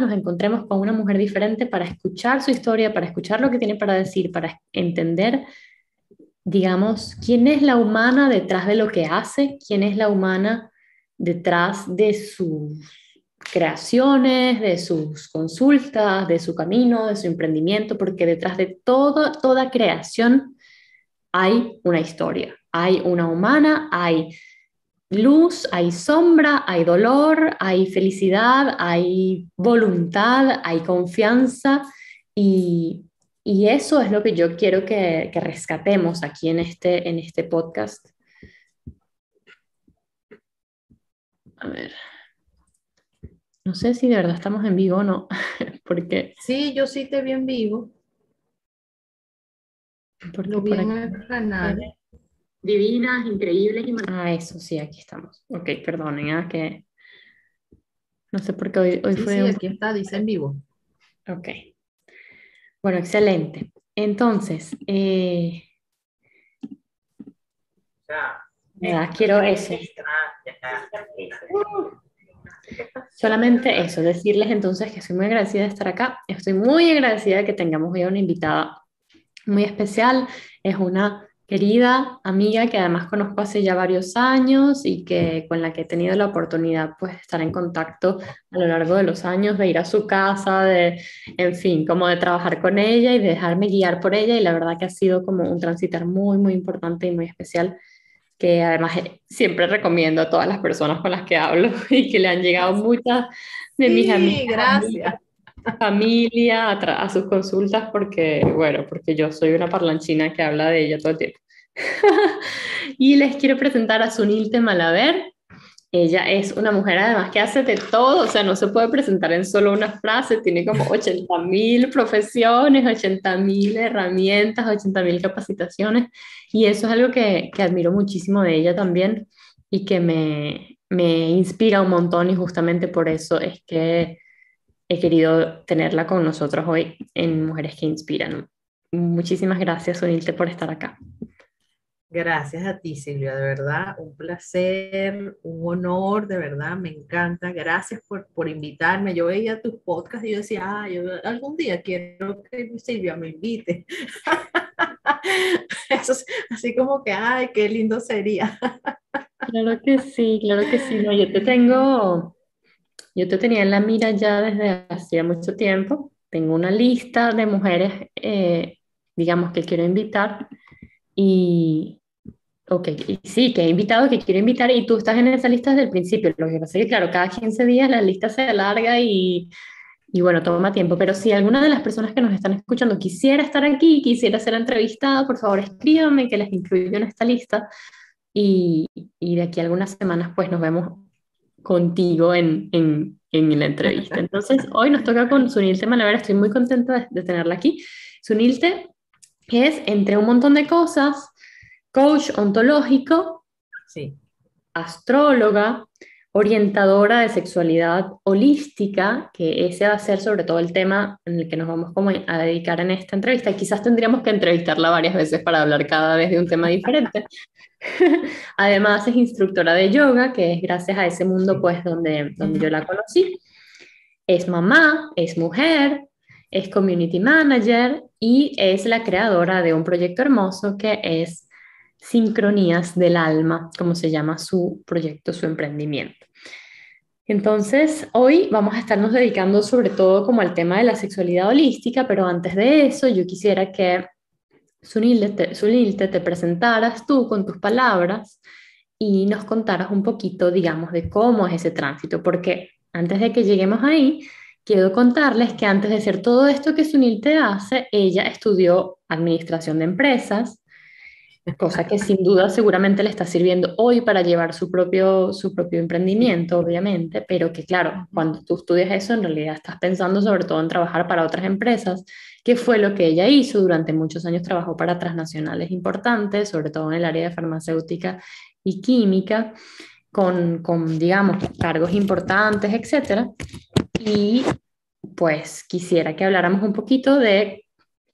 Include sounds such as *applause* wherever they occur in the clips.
nos encontremos con una mujer diferente para escuchar su historia, para escuchar lo que tiene para decir, para entender, digamos, quién es la humana detrás de lo que hace, quién es la humana detrás de sus creaciones, de sus consultas, de su camino, de su emprendimiento, porque detrás de todo, toda creación hay una historia, hay una humana, hay luz, hay sombra, hay dolor, hay felicidad, hay voluntad, hay confianza y, eso es lo que yo quiero que, rescatemos aquí en este, en este podcast. A ver. No sé si de verdad estamos en vivo o no, *laughs* porque... Sí, yo sí te vi en vivo. Porque Lo vi en el canal divinas, increíbles y Ah, eso sí, aquí estamos. Ok, perdonen, ¿ah? que no sé por qué hoy, hoy fue. Sí, aquí está, dice en vivo. Ok. Bueno, excelente. Entonces, eh... quiero eso. Solamente eso, decirles entonces que estoy muy agradecida de estar acá. Estoy muy agradecida de que tengamos hoy una invitada muy especial. Es una querida amiga que además conozco hace ya varios años y que con la que he tenido la oportunidad pues de estar en contacto a lo largo de los años, de ir a su casa, de, en fin, como de trabajar con ella y de dejarme guiar por ella. Y la verdad que ha sido como un transitar muy, muy importante y muy especial que además eh, siempre recomiendo a todas las personas con las que hablo *laughs* y que le han llegado muchas de mis amigas. Gracias familia a, sus consultas porque, bueno, porque yo soy una parlanchina que habla de ella todo el tiempo. *laughs* y les quiero presentar a Sunilte Malaver. Ella es una mujer además que hace de todo, o sea, no se puede presentar en solo una frase, tiene como *laughs* 80 mil profesiones, 80 mil herramientas, 80 mil capacitaciones y eso es algo que, que admiro muchísimo de ella también y que me, me inspira un montón y justamente por eso es que he querido tenerla con nosotros hoy en Mujeres que Inspiran. Muchísimas gracias, Unilte, por estar acá. Gracias a ti, Silvia, de verdad, un placer, un honor, de verdad, me encanta. Gracias por, por invitarme. Yo veía tus podcasts y yo decía, ah, yo algún día quiero que Silvia me invite. *laughs* Eso es así como que, ay, qué lindo sería. Claro que sí, claro que sí. No, yo te tengo, yo te tenía en la mira ya desde hacía mucho tiempo. Tengo una lista de mujeres, eh, digamos, que quiero invitar. Y, ok, y sí, que he invitado, que quiero invitar, y tú estás en esa lista desde el principio. Lo que pasa es que, claro, cada 15 días la lista se alarga y, y bueno, toma tiempo. Pero si alguna de las personas que nos están escuchando quisiera estar aquí, quisiera ser entrevistada, por favor escríbanme que les incluyo en esta lista. Y, y de aquí a algunas semanas, pues nos vemos contigo en, en, en, la entrevista. *laughs* Entonces, hoy nos toca con Sunilte Malaver, estoy muy contenta de, tenerla aquí. Sunilte es, entre un montón de cosas, coach ontológico, sí. astróloga, orientadora de sexualidad holística, que ese va a ser sobre todo el tema en el que nos vamos como a dedicar en esta entrevista. Quizás tendríamos que entrevistarla varias veces para hablar cada vez de un tema diferente. *laughs* Además es instructora de yoga, que es gracias a ese mundo pues donde, donde yo la conocí. Es mamá, es mujer, es community manager y es la creadora de un proyecto hermoso que es Sincronías del Alma, como se llama su proyecto, su emprendimiento. Entonces, hoy vamos a estarnos dedicando sobre todo como al tema de la sexualidad holística, pero antes de eso yo quisiera que Sunilte te, presentaras tú con tus palabras y nos contaras un poquito, digamos, de cómo es ese tránsito, porque antes de que lleguemos ahí, quiero contarles que antes de hacer todo esto que Sunilte hace, ella estudió administración de empresas, cosa que sin duda seguramente le está sirviendo hoy para llevar su propio, su propio emprendimiento, obviamente, pero que claro, cuando tú estudias eso, en realidad estás pensando sobre todo en trabajar para otras empresas, que fue lo que ella hizo. Durante muchos años trabajó para transnacionales importantes, sobre todo en el área de farmacéutica y química, con, con digamos, cargos importantes, etc. Y pues quisiera que habláramos un poquito de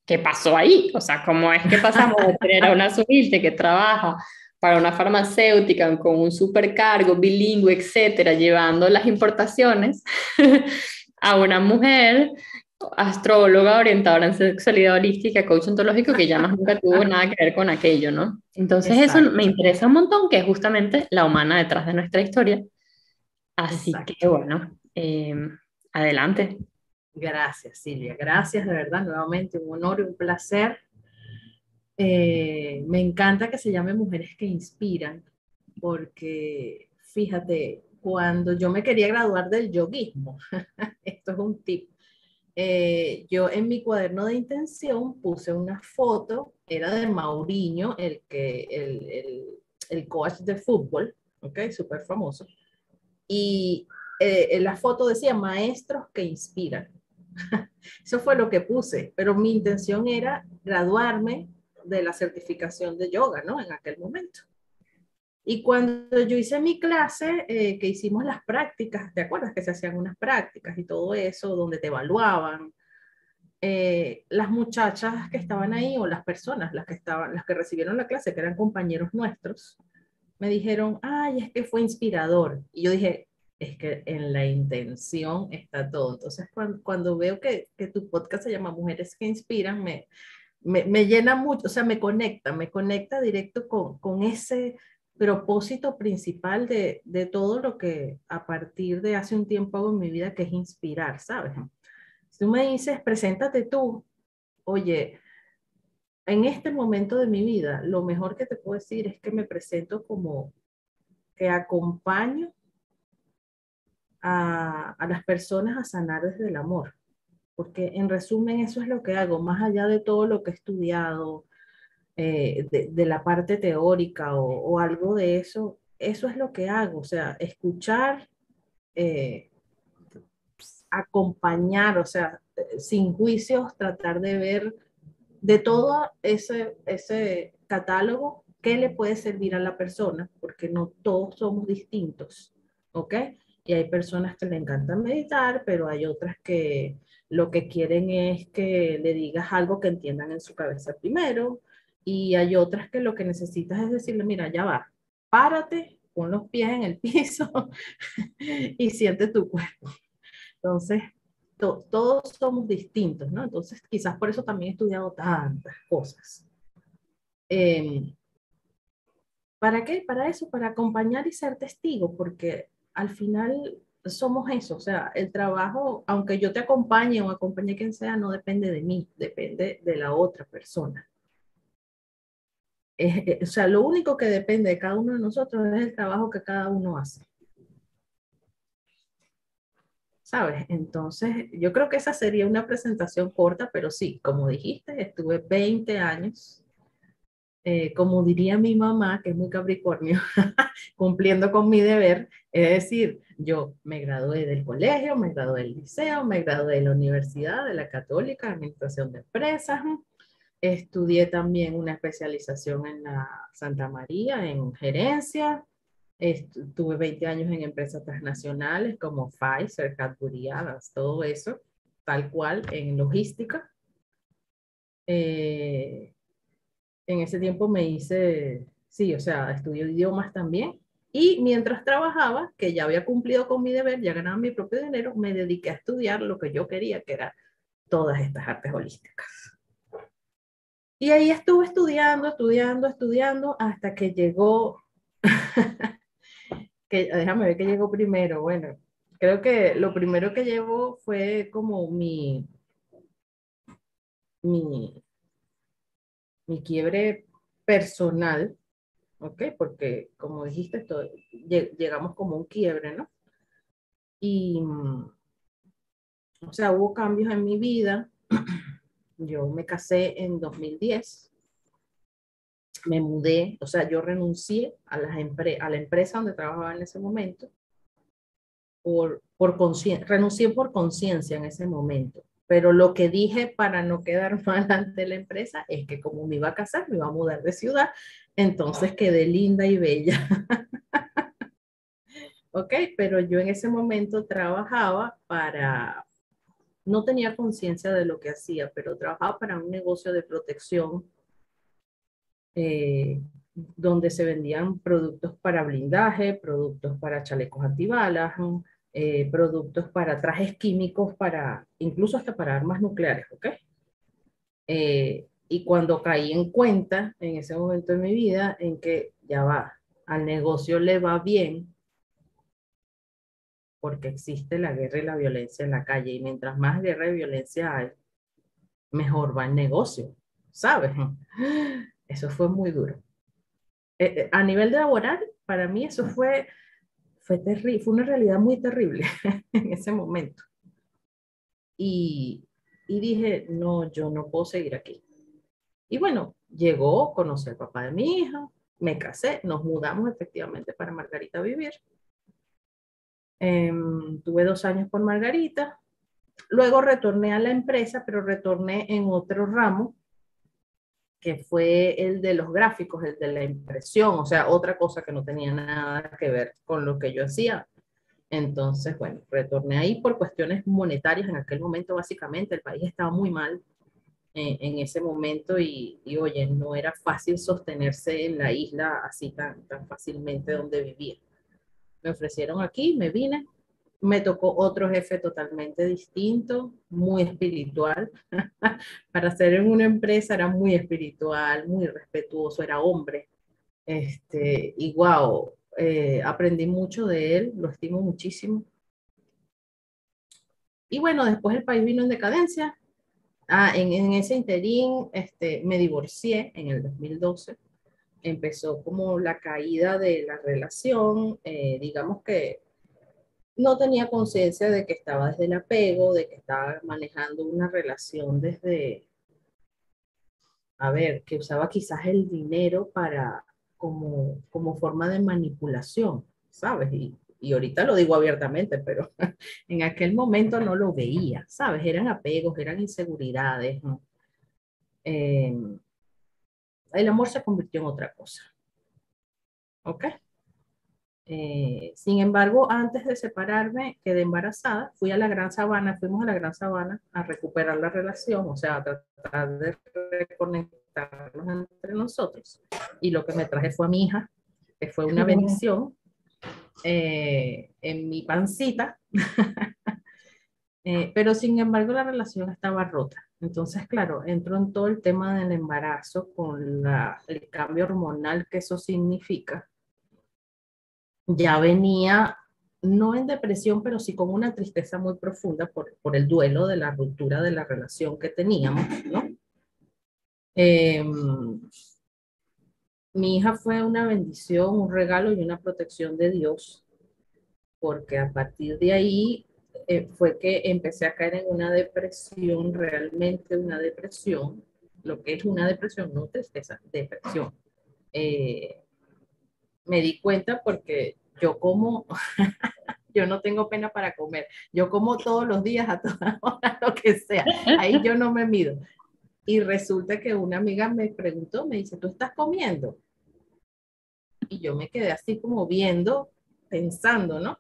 ¿qué pasó ahí? O sea, ¿cómo es que pasamos de tener a una subilte que trabaja para una farmacéutica con un supercargo bilingüe, etcétera, llevando las importaciones, *laughs* a una mujer astróloga, orientadora en sexualidad holística, coach ontológico, que ya más nunca tuvo *laughs* nada que ver con aquello, ¿no? Entonces eso me interesa un montón, que es justamente la humana detrás de nuestra historia. Así que bueno, em, adelante. Gracias, Silvia. Gracias, de verdad, nuevamente un honor y un placer. Eh, me encanta que se llame Mujeres que Inspiran, porque fíjate, cuando yo me quería graduar del yoguismo, *laughs* esto es un tip, eh, yo en mi cuaderno de intención puse una foto, era de Mauriño, el, que, el, el, el coach de fútbol, ¿ok? Súper famoso. Y eh, la foto decía maestros que inspiran. *laughs* Eso fue lo que puse, pero mi intención era graduarme de la certificación de yoga, ¿no? En aquel momento. Y cuando yo hice mi clase, eh, que hicimos las prácticas, ¿te acuerdas que se hacían unas prácticas y todo eso, donde te evaluaban? Eh, las muchachas que estaban ahí o las personas, las que estaban, las que recibieron la clase, que eran compañeros nuestros, me dijeron, ay, es que fue inspirador. Y yo dije, es que en la intención está todo. Entonces, cuando, cuando veo que, que, tu podcast se llama Mujeres que Inspiran, me, me, me, llena mucho, o sea, me conecta, me conecta directo con, con ese propósito principal de, de, todo lo que a partir de hace un tiempo hago en mi vida, que es inspirar, ¿sabes? Si tú me dices, preséntate tú, oye, en este momento de mi vida, lo mejor que te puedo decir es que me presento como que acompaño a, las personas a sanar desde el amor. Porque en resumen eso es lo que hago, más allá de todo lo que he estudiado, eh, de, la parte teórica o, algo de eso, eso es lo que hago, o sea, escuchar, eh, acompañar, o sea, sin juicios, tratar de ver de todo ese, ese catálogo qué le puede servir a la persona, porque no todos somos distintos, ¿ok? Y hay personas que le encanta meditar, pero hay otras que lo que quieren es que le digas algo que entiendan en su cabeza primero, y hay otras que lo que necesitas es decirle, mira, ya va, párate, pon los pies en el *laughs* piso *laughs* y siente tu cuerpo. Entonces, todos somos distintos, ¿no? Entonces, quizás por eso también he estudiado tantas cosas. Em, ¿Para qué? Para eso, para acompañar y ser testigo, porque al final somos eso, o sea, el trabajo, aunque yo te acompañe o acompañe quien sea, no depende de mí, depende de la otra persona. Eh, o sea, lo único que depende de cada uno de nosotros es el trabajo que cada uno hace. ¿Sabes? Entonces, yo creo que esa sería una presentación corta, pero sí, como dijiste, estuve 20 años, eh, como diría mi mamá, que es muy capricornio, *laughs* cumpliendo con mi deber, es decir, yo me gradué del colegio, me gradué del liceo, me gradué de la universidad, de la católica, administración de empresas, Estudié también una especialización en la Santa María, en gerencia. Tuve 20 años en empresas transnacionales como Pfizer, Cadbury, todo eso, tal cual, en logística. Eh, en ese tiempo me hice, sí, o sea, estudié idiomas también. Y mientras trabajaba, que ya había cumplido con mi deber, ya ganaba mi propio dinero, me dediqué a estudiar lo que yo quería, que era todas estas artes holísticas. Y ahí estuve estudiando, estudiando, estudiando, hasta que llegó, *laughs* que, déjame ver qué llegó primero. Bueno, creo que lo primero que llevó fue como mi, mi, mi quiebre personal, ¿ok? Porque como dijiste, esto, llegamos como un quiebre, ¿no? Y, o sea, hubo cambios en mi vida *clears throat* Yo me casé en 2010, me mudé, o sea, yo renuncié a, las a la empresa donde trabajaba en ese momento, por, por renuncié por conciencia en ese momento. Pero lo que dije para no quedar *laughs* mal ante la empresa es que como me iba a casar, me iba a mudar de ciudad, entonces quedé linda y bella. *laughs* ok, pero yo en ese momento trabajaba para, no tenía conciencia de lo que hacía, pero trabajaba para un negocio de protección eh, donde se vendían productos para blindaje, productos para chalecos antibalas, eh, productos para trajes químicos, para incluso hasta para armas nucleares, ¿ok? Eh, y cuando caí en cuenta en ese momento de mi vida en que ya va, al negocio le va bien porque existe la guerra y la violencia en la calle y mientras más guerra y violencia hay, mejor va el negocio, ¿sabes? Eso fue muy duro. Eh, eh, a nivel laboral, para mí eso fue, fue terrible, fue una realidad muy terrible *laughs* en ese momento. Y, y dije, no, yo no puedo seguir aquí. Y bueno, llegó, conocí al papá de mi hija, me casé, nos mudamos efectivamente para Margarita a vivir. Em, tuve dos años con Margarita. Luego retorné a la empresa, pero retorné en otro ramo, que fue el de los gráficos, el de la impresión, o sea, otra cosa que no tenía nada que ver con lo que yo hacía. Entonces, bueno, retorné ahí por cuestiones monetarias en aquel momento, básicamente, el país estaba muy mal eh, en ese momento y, y, oye, no era fácil sostenerse en la isla así tan, tan fácilmente donde vivía. Me ofrecieron aquí, me vine, me tocó otro jefe totalmente distinto, muy espiritual. *laughs* Para ser en una empresa era muy espiritual, muy respetuoso, era hombre. Este, y wow, eh, aprendí mucho de él, lo estimo muchísimo. Y bueno, después el país vino en decadencia. Ah, en, en, ese interín este, me divorcié en el 2012. Empezó como la caída de la relación. Eh, digamos que no tenía conciencia de que estaba desde el apego, de que estaba manejando una relación desde, a ver, que usaba quizás el dinero para como, como forma de manipulación, ¿sabes? Y, y ahorita lo digo abiertamente, pero *laughs* en aquel momento no lo veía, ¿sabes? Eran apegos, eran inseguridades. Eh, el amor se convirtió en otra cosa. ¿Ok? Eh, sin embargo, antes de separarme, quedé embarazada, fui a la Gran Sabana, fuimos a la Gran Sabana a recuperar la relación, o sea, a tratar de reconectarnos entre nosotros. Y lo que me traje fue a mi hija, que fue una bendición, eh, en mi pancita. *laughs* eh, pero sin embargo, la relación estaba rota. Entonces, claro, entro en todo el tema del embarazo con la, el cambio hormonal que eso significa ya venía, no en depresión, pero sí con una tristeza muy profunda por, por el duelo de la ruptura de la relación que teníamos, ¿no? Em, mi hija fue una bendición, un regalo y una protección de Dios, porque a partir de ahí eh, fue que empecé a caer en una depresión, realmente una depresión, lo que es una depresión, no tristeza, depresión. Eh, me di cuenta porque yo como, *laughs* yo no tengo pena para comer, yo como todos los días a todas *laughs* horas lo que sea, ahí yo no me mido. Y resulta que una amiga me preguntó, me dice, ¿tú estás comiendo? Y yo me quedé así como viendo, pensando, ¿no?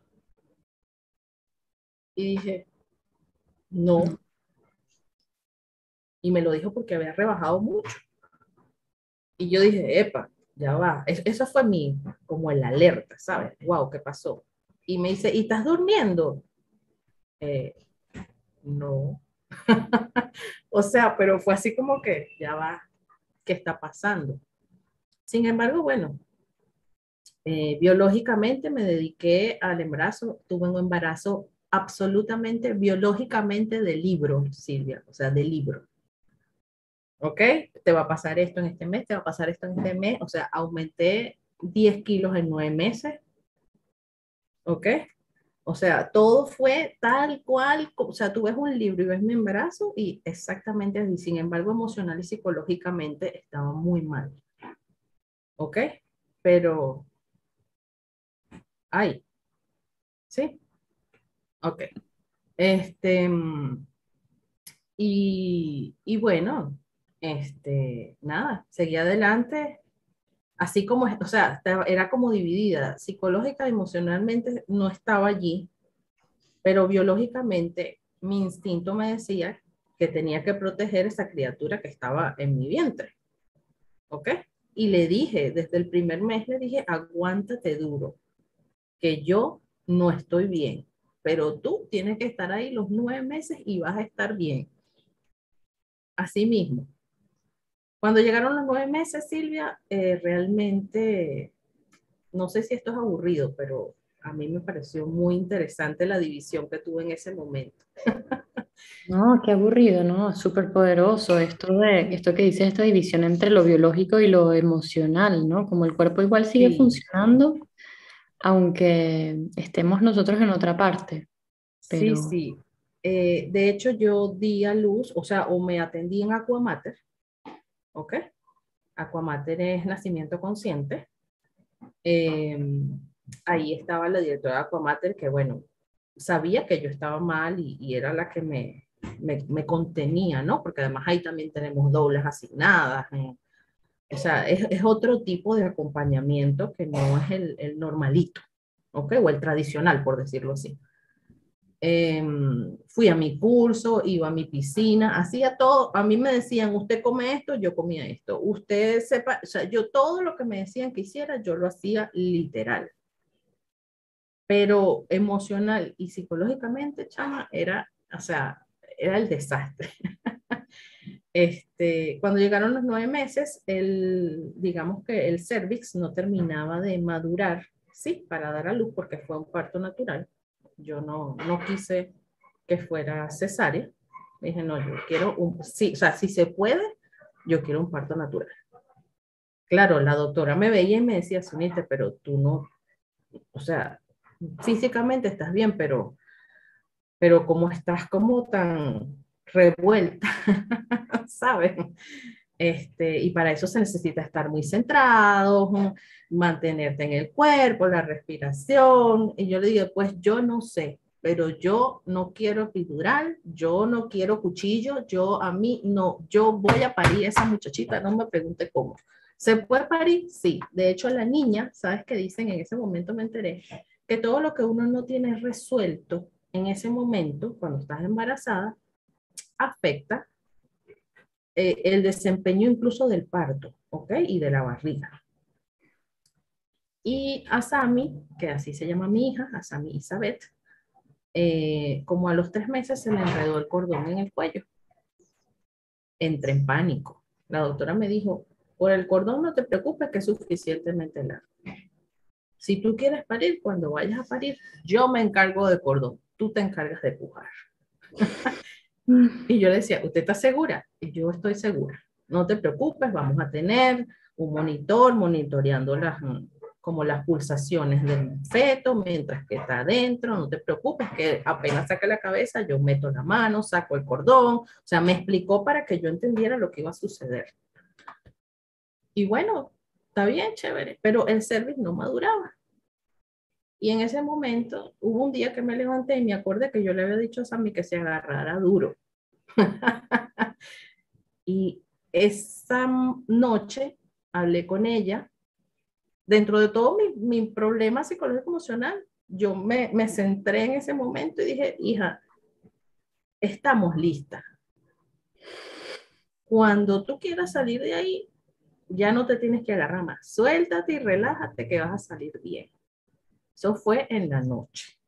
Y dije, no. Y me lo dijo porque había rebajado mucho. Y yo dije, epa, ya va. eso fue mi, como el alerta, ¿sabes? Wow, ¿qué pasó? Y me dice, ¿y estás durmiendo? Eh, no. *laughs* o sea, pero fue así como que, ya va, ¿qué está pasando? Sin embargo, bueno, eh, biológicamente me dediqué al embarazo, tuve un embarazo absolutamente biológicamente de libro, Silvia, o sea, de libro. ¿Ok? Te va a pasar esto en este mes, te va a pasar esto en este mes, o sea, aumenté 10 kilos en 9 meses, ¿ok? O sea, todo fue tal cual, o sea, tú ves un libro y ves mi embarazo y exactamente así, sin embargo, emocional y psicológicamente estaba muy mal, ¿ok? Pero, ay, ¿sí? Ok. Este, y, y bueno, este, nada, seguía adelante, así como, o sea, era como dividida, psicológica emocionalmente no estaba allí, pero biológicamente mi instinto me decía que tenía que proteger esa criatura que estaba en mi vientre. ¿Ok? Y le dije, desde el primer mes le dije, aguántate duro, que yo no estoy bien. pero tú tienes que estar ahí los nueve meses y vas a estar bien. Así mismo. Cuando llegaron los nueve meses, Silvia, eh, realmente, no sé si esto es aburrido, pero a mí me pareció muy interesante la división que tuve en ese momento. *laughs* No, qué aburrido, ¿no? Súper poderoso esto de esto que dice esta división entre lo biológico y lo emocional, ¿no? Como el cuerpo igual sigue Sí, funcionando, aunque estemos nosotros en otra parte, sí, sí. Eh, de hecho, yo di a luz, o sea, o me atendí en Aquamater, ¿ok? Aquamater es nacimiento consciente. Eh, ahí estaba la directora de Aquamater que, bueno, sabía que yo estaba mal y, era la que me, me, contenía, ¿no? Porque además ahí también tenemos dobles asignadas. ¿no? O sea, es, es otro tipo de acompañamiento que no es el, el normalito, ¿ok? O el tradicional, por decirlo así. Em, fui a mi curso, iba a mi piscina, hacía todo. A mí me decían, usted come esto, yo comía esto. Usted sepa, o sea, yo todo lo que me decían que hiciera, yo lo hacía literal. Pero emocional y psicológicamente, chama, era, o sea, era el desastre. *laughs* Este, cuando llegaron los nueve meses, el, digamos que el cervix no terminaba de madurar, sí, para dar a luz, porque fue un parto natural. Yo no, no quise que fuera cesárea. Dije, no, yo quiero un, sí, o sea, si se puede, yo quiero un parto natural. Claro, la doctora me veía y me decía, Sunite, pero tú no, o sea, físicamente estás bien, pero, pero como estás como tan revuelta, *laughs* ¿sabes? Este, y para eso se necesita estar muy centrado, mantenerte en el cuerpo, la respiración. Y yo le digo, pues yo no sé, pero yo no quiero epidural, yo no quiero cuchillo, yo a mí no, yo voy a parir esa muchachita, no me pregunte cómo. ¿Se puede parir? Sí. De hecho, la niña, ¿sabes qué dicen? En ese momento me enteré que todo lo que uno no tiene resuelto en ese momento, cuando estás embarazada, afecta eh, el desempeño incluso del parto, ¿ok? Y de la barriga. Y a Sami, que así se llama mi hija, a Sami Isabeth, eh, como a los tres meses se le enredó el cordón en el cuello. Entré en pánico. La doctora me dijo, por el cordón no te preocupes que es suficientemente largo. Si tú quieres parir, cuando vayas a parir, yo me encargo de cordón, tú te encargas de pujar. *laughs* y yo le decía, ¿usted está segura? Y yo estoy segura. No te preocupes, vamos a tener un monitor monitoreando las, como las pulsaciones del feto mientras que está adentro, no te preocupes, que apenas saque la cabeza, yo meto la mano, saco el cordón, o sea, me explicó para que yo entendiera lo que iba a suceder. Y bueno, está bien, chévere, pero el cervix no maduraba. Y en ese momento hubo un día que me levanté y me acordé que yo le había dicho a Sammy que se agarrara duro. *laughs* y esa noche hablé con ella. Dentro de todo mi, mi problema psicológico emocional, yo me, me centré en ese momento y dije, hija, estamos listas. Cuando tú quieras salir de ahí, ya no te tienes que agarrar más. Suéltate y relájate que vas a salir bien. Eso fue en la noche.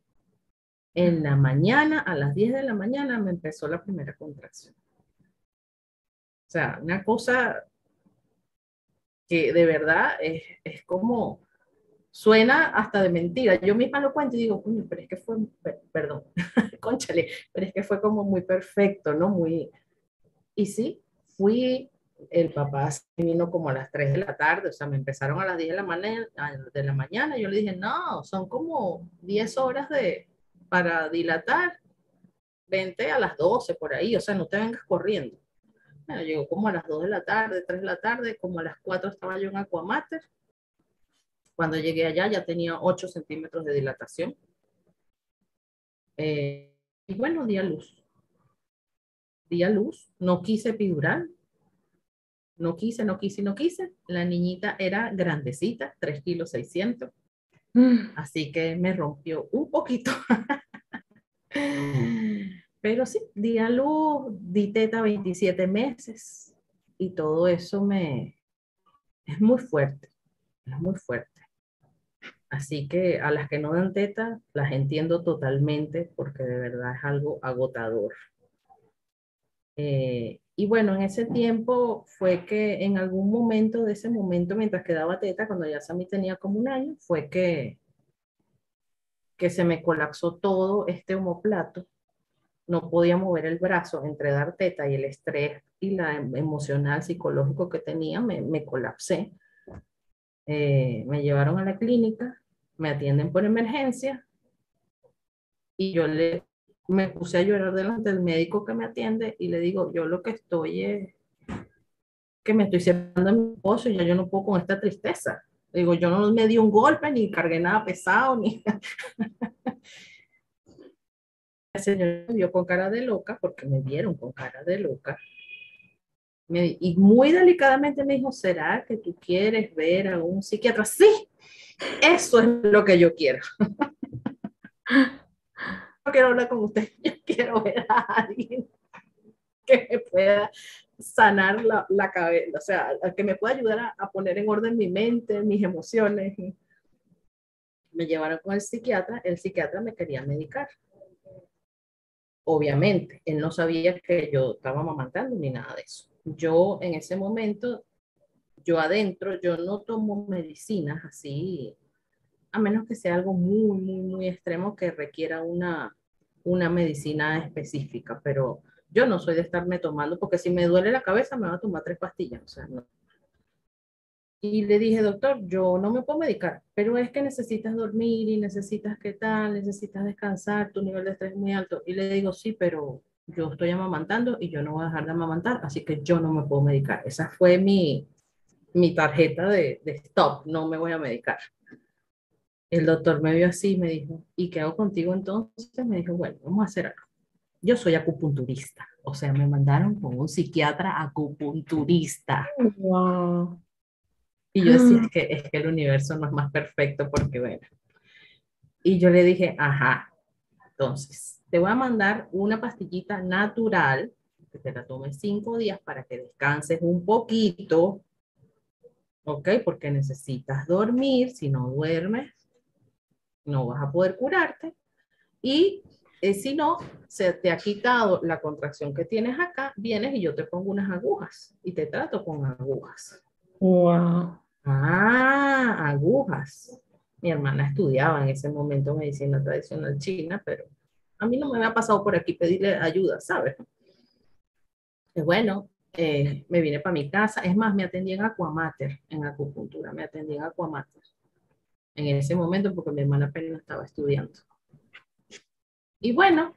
En la mañana, a las 10 de la mañana, me empezó la primera contracción. O sea, una cosa que de verdad es, es como, suena hasta de mentira. Yo misma lo cuento y digo, pero es que fue, perdón, *laughs* conchale, pero es que fue como muy perfecto, ¿no? Muy, y sí, fui, el papá vino como a las 3 de la tarde, o sea, me empezaron a las 10 de la, mañana, de la mañana, yo le dije, no, son como 10 horas de, para dilatar, vente a las 12 por ahí, o sea, no te vengas corriendo. Bueno, llegó como a las 2 de la tarde, 3 de la tarde, como a las 4 estaba yo en Aquamater. Cuando llegué allá ya tenía 8 centímetros de dilatación. Eh, y bueno, di a luz. Di a luz, no quise epidural, no quise, no quise, no quise. La niñita era grandecita, 3 kilos 600. Así que me rompió un poquito. Pero sí, di a luz, di teta 27 meses y todo eso me es muy fuerte, es muy fuerte. Así que a las que no dan teta, las entiendo totalmente porque de verdad es algo agotador. Eh, y bueno, en ese tiempo fue que en algún momento de ese momento, mientras que daba teta, cuando ya Sammy tenía como un año, fue que, que se me colapsó todo este homoplato. No podía mover el brazo entre dar teta y el estrés y la em, emocional, psicológico que tenía, me, me colapsé. Eh, me llevaron a la clínica, me atienden por emergencia y yo le me puse a llorar delante del médico que me atiende y le digo, yo lo que estoy es que me estoy separando de mi esposo y ya yo no puedo con esta tristeza. digo, yo no me di un golpe ni cargué nada pesado ni... *laughs* El señor me vio con cara de loca porque me vieron con cara de loca. y muy delicadamente me dijo, ¿será que tú quieres ver a un psiquiatra? Sí, eso es lo que yo quiero. *laughs* quiero hablar con usted, *laughs* yo quiero ver a alguien que me pueda sanar la, la cabeza, o sea, que me pueda ayudar a, a, poner en orden mi mente, mis emociones. Me llevaron con el psiquiatra, el psiquiatra me quería medicar. Obviamente, él no sabía que yo estaba amamantando ni nada de eso. Yo en ese momento, yo adentro, yo no tomo medicinas así a menos que sea algo muy, muy, muy extremo que requiera una, una medicina específica, pero yo no soy de estarme tomando, porque si me duele la cabeza me va a tomar tres pastillas, o sea, no. Y le dije, doctor, yo no me puedo medicar, pero es que necesitas dormir y necesitas qué tal, necesitas descansar, tu nivel de estrés es muy alto. Y le digo, sí, pero yo estoy amamantando y yo no voy a dejar de amamantar, así que yo no me puedo medicar. Esa fue mi, mi tarjeta de, de stop, no me voy a medicar. El doctor me vio así y me dijo, ¿y qué hago contigo entonces? Me dijo, bueno, vamos a hacer algo. Yo soy acupunturista, o sea, me mandaron con un psiquiatra acupunturista. Wow. Y yo decía, es que, es que el universo no es más perfecto porque, bueno. Y yo le dije, ajá, entonces, te voy a mandar una pastillita natural, que te la tomes cinco días para que descanses un poquito, ¿ok? Porque necesitas dormir, si no duermes, no vas a poder curarte. Y eh, si no, se te ha quitado la contracción que tienes acá, vienes y yo te pongo unas agujas y te trato con agujas. Wow. Ah, agujas. Mi hermana estudiaba en ese momento medicina tradicional china, pero a mí no me había pasado por aquí pedirle ayuda, ¿sabes? Es bueno, eh, me vine para mi casa. Es más, me atendí en Aquamater, en acupuntura, me atendí en Aquamater en ese momento porque mi hermana apenas estaba estudiando. Y bueno,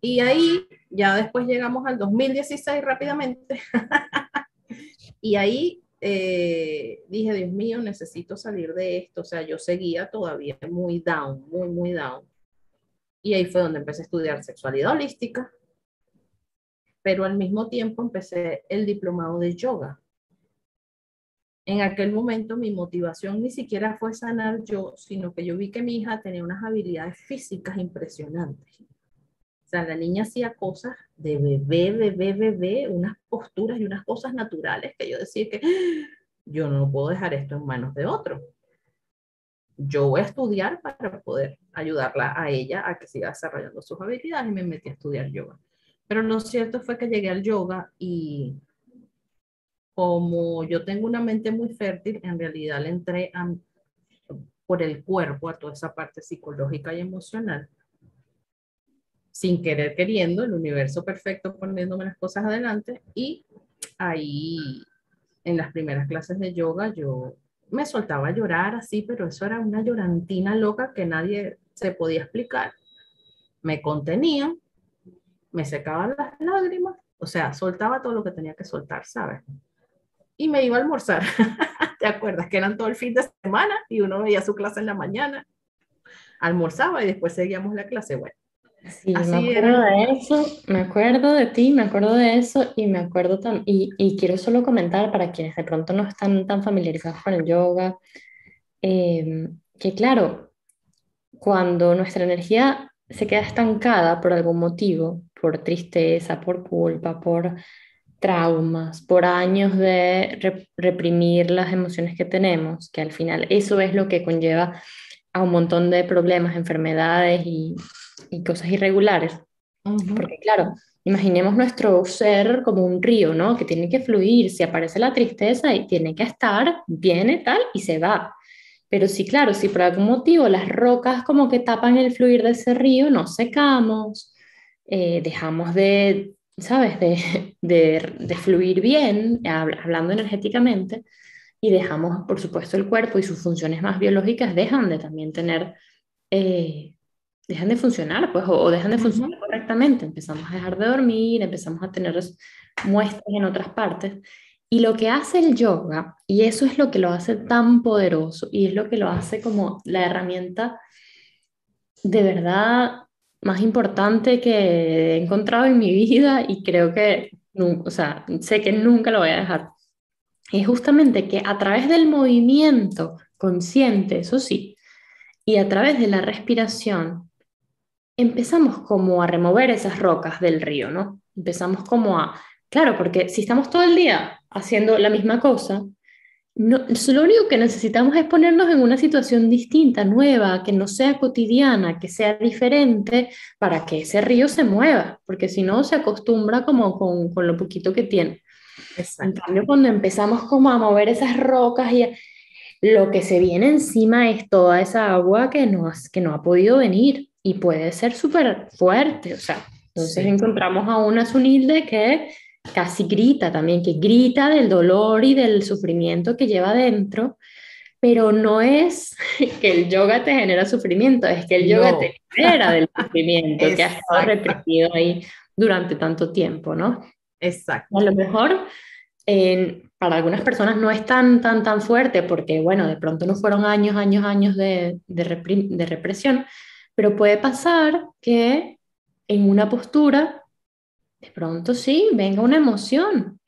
y ahí ya después llegamos al 2016 rápidamente. *laughs* y ahí eh, dije, Dios mío, necesito salir de esto. O sea, yo seguía todavía muy down, muy, muy down. Y ahí fue donde empecé a estudiar sexualidad holística, pero al mismo tiempo empecé el diplomado de yoga en aquel momento mi motivación ni siquiera fue sanar yo, sino que yo vi que mi hija tenía unas habilidades físicas impresionantes. O sea, la niña hacía cosas de bebé, bebé, bebé, unas posturas y unas cosas naturales que yo decía que yo no puedo dejar esto en manos de otro. Yo voy a estudiar para poder ayudarla a ella a que siga desarrollando sus habilidades y me metí a estudiar yoga. Pero lo cierto fue que llegué al yoga y como yo tengo una mente muy fértil, en realidad le entré por el cuerpo a toda esa parte psicológica y emocional, sin querer queriendo, el universo perfecto poniéndome las cosas adelante y ahí en las primeras clases de yoga yo me soltaba a llorar así, pero eso era una llorantina loca que nadie se podía explicar. Me contenía, me secaban las lágrimas, o sea, soltaba todo lo que tenía que soltar, ¿sabes? Y me iba a almorzar. *laughs* ¿Te acuerdas? Que eran todo el fin de semana y uno veía su clase en la mañana, almorzaba y después seguíamos la clase. Bueno. Sí, Así me acuerdo de eso, me acuerdo de ti, me acuerdo de eso y me acuerdo también, y, y, quiero solo comentar para quienes de pronto no están tan familiarizados con el yoga, em, que claro, cuando nuestra energía se queda estancada por algún motivo, por tristeza, por culpa, por traumas, por años de reprimir las emociones que tenemos, que al final eso es lo que conlleva a un montón de problemas, enfermedades y, y cosas irregulares. Porque claro, imaginemos nuestro ser como un río, ¿no? Que tiene que fluir, si aparece la tristeza y tiene que estar, viene tal y se va. Pero sí, claro, si por algún motivo las rocas como que tapan el fluir de ese río, nos secamos, eh, dejamos de, ¿sabes?, de, de, fluir bien, hablando energéticamente, y dejamos, por supuesto, el cuerpo y sus funciones más biológicas dejan de también tener, eh, dejan de funcionar, pues, o, dejan de funcionar correctamente. Empezamos a dejar de dormir, empezamos a tener muestras en otras partes. Y lo que hace el yoga, y eso es lo que lo hace tan poderoso, y es lo que lo hace como la herramienta de verdad más importante que he encontrado en mi vida y creo que, o sea, sé que nunca lo voy a dejar. Es justamente que a través del movimiento consciente, eso sí, y a través de la respiración, empezamos como a remover esas rocas del río, ¿no? Empezamos como a, claro, porque si estamos todo el día haciendo la misma cosa, no, lo único que necesitamos es ponernos en una situación distinta, nueva, que no sea cotidiana, que sea diferente, para que ese río se mueva, porque si no se acostumbra como con, con lo poquito que tiene. En cambio, cuando empezamos como a mover esas rocas y lo que se viene encima es toda esa agua que no, que no ha podido venir y puede ser súper fuerte, o sea, entonces encontramos a una Sunilde que casi grita también, que grita del dolor y del sufrimiento que lleva dentro, pero no es *laughs* que el yoga te genera sufrimiento, es que el yoga te libera del *laughs* sufrimiento que ha estado reprimido ahí durante tanto tiempo, ¿no? Exacto. A lo mejor para algunas personas no es tan, tan, tan fuerte porque, bueno, de pronto no fueron años, años, años de, de, de represión, pero puede pasar que en una postura de pronto sí, venga una emoción.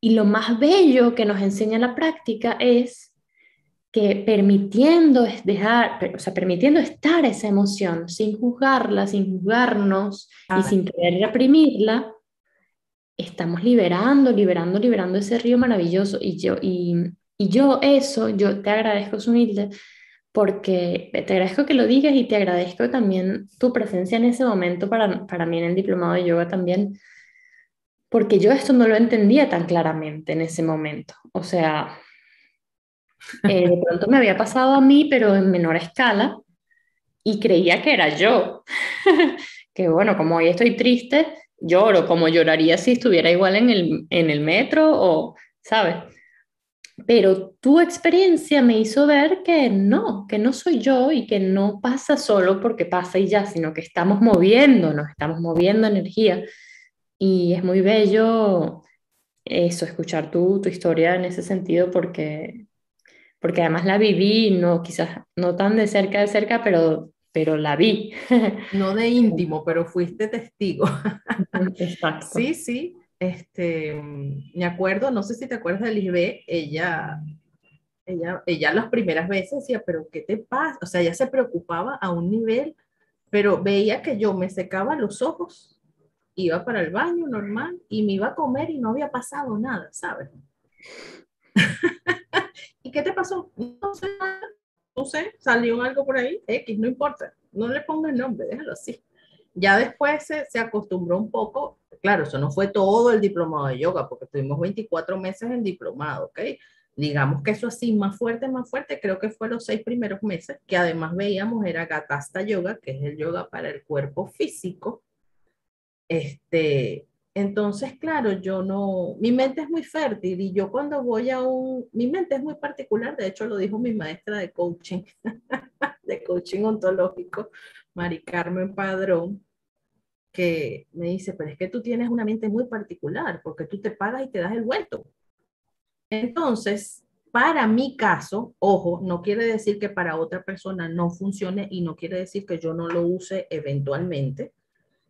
Y lo más bello que nos enseña la práctica es que permitiendo dejar, o sea, permitiendo estar esa emoción sin juzgarla, sin juzgarnos y sin querer reprimirla, estamos liberando, liberando, liberando ese río maravilloso. Y yo, y, y yo eso, yo te agradezco, humilde porque te agradezco que lo digas y te agradezco también tu presencia en ese momento para, para mí en el diplomado de yoga también, porque yo esto no lo entendía tan claramente en ese momento. O sea, eh, de *laughs* pronto me había pasado a mí, pero en menor escala, y creía que era yo. *laughs* que bueno, como hoy estoy triste, lloro, como lloraría si estuviera igual en el, en el metro o, ¿sabes? Pero tu experiencia me hizo ver que no, que no soy yo y que no pasa solo porque pasa y ya, sino que estamos moviéndonos, estamos moviendo energía y es muy bello eso, escuchar tu, tu historia en ese sentido porque, porque además la viví, no, quizás no tan de cerca de cerca, pero, pero la vi. *laughs* No de íntimo, pero fuiste testigo. *laughs* Exacto. Sí, sí. Este, me acuerdo, no sé si te acuerdas de Lisbeth, ella, ella, ella las primeras veces decía, pero ¿qué te pasa? O sea, ella se preocupaba a un nivel, pero veía que yo me secaba los ojos iba para el baño normal y me iba a comer y no había pasado nada, ¿sabes? *laughs* ¿Y qué te pasó? No sé, no sé, salió algo por ahí, X, no importa, no le ponga el nombre, déjalo así. Ya después se, se acostumbró un poco, claro, eso no fue todo el diplomado de yoga, porque tuvimos 24 meses en diplomado, ¿ok? Digamos que eso así, más fuerte, más fuerte, creo que fue los seis primeros meses, que además veíamos era Gatasta Yoga, que es el yoga para el cuerpo físico, este, entonces, claro, yo no, mi mente es muy fértil y yo cuando voy a un, mi mente es muy particular, de hecho lo dijo mi maestra de coaching, *laughs* de coaching ontológico, Mari Carmen Padrón, que me dice, pero es que tú tienes una mente muy particular porque tú te pagas y te das el vuelto. Entonces, para mi caso, ojo, no quiere decir que para otra persona no funcione y no quiere decir que yo no lo use eventualmente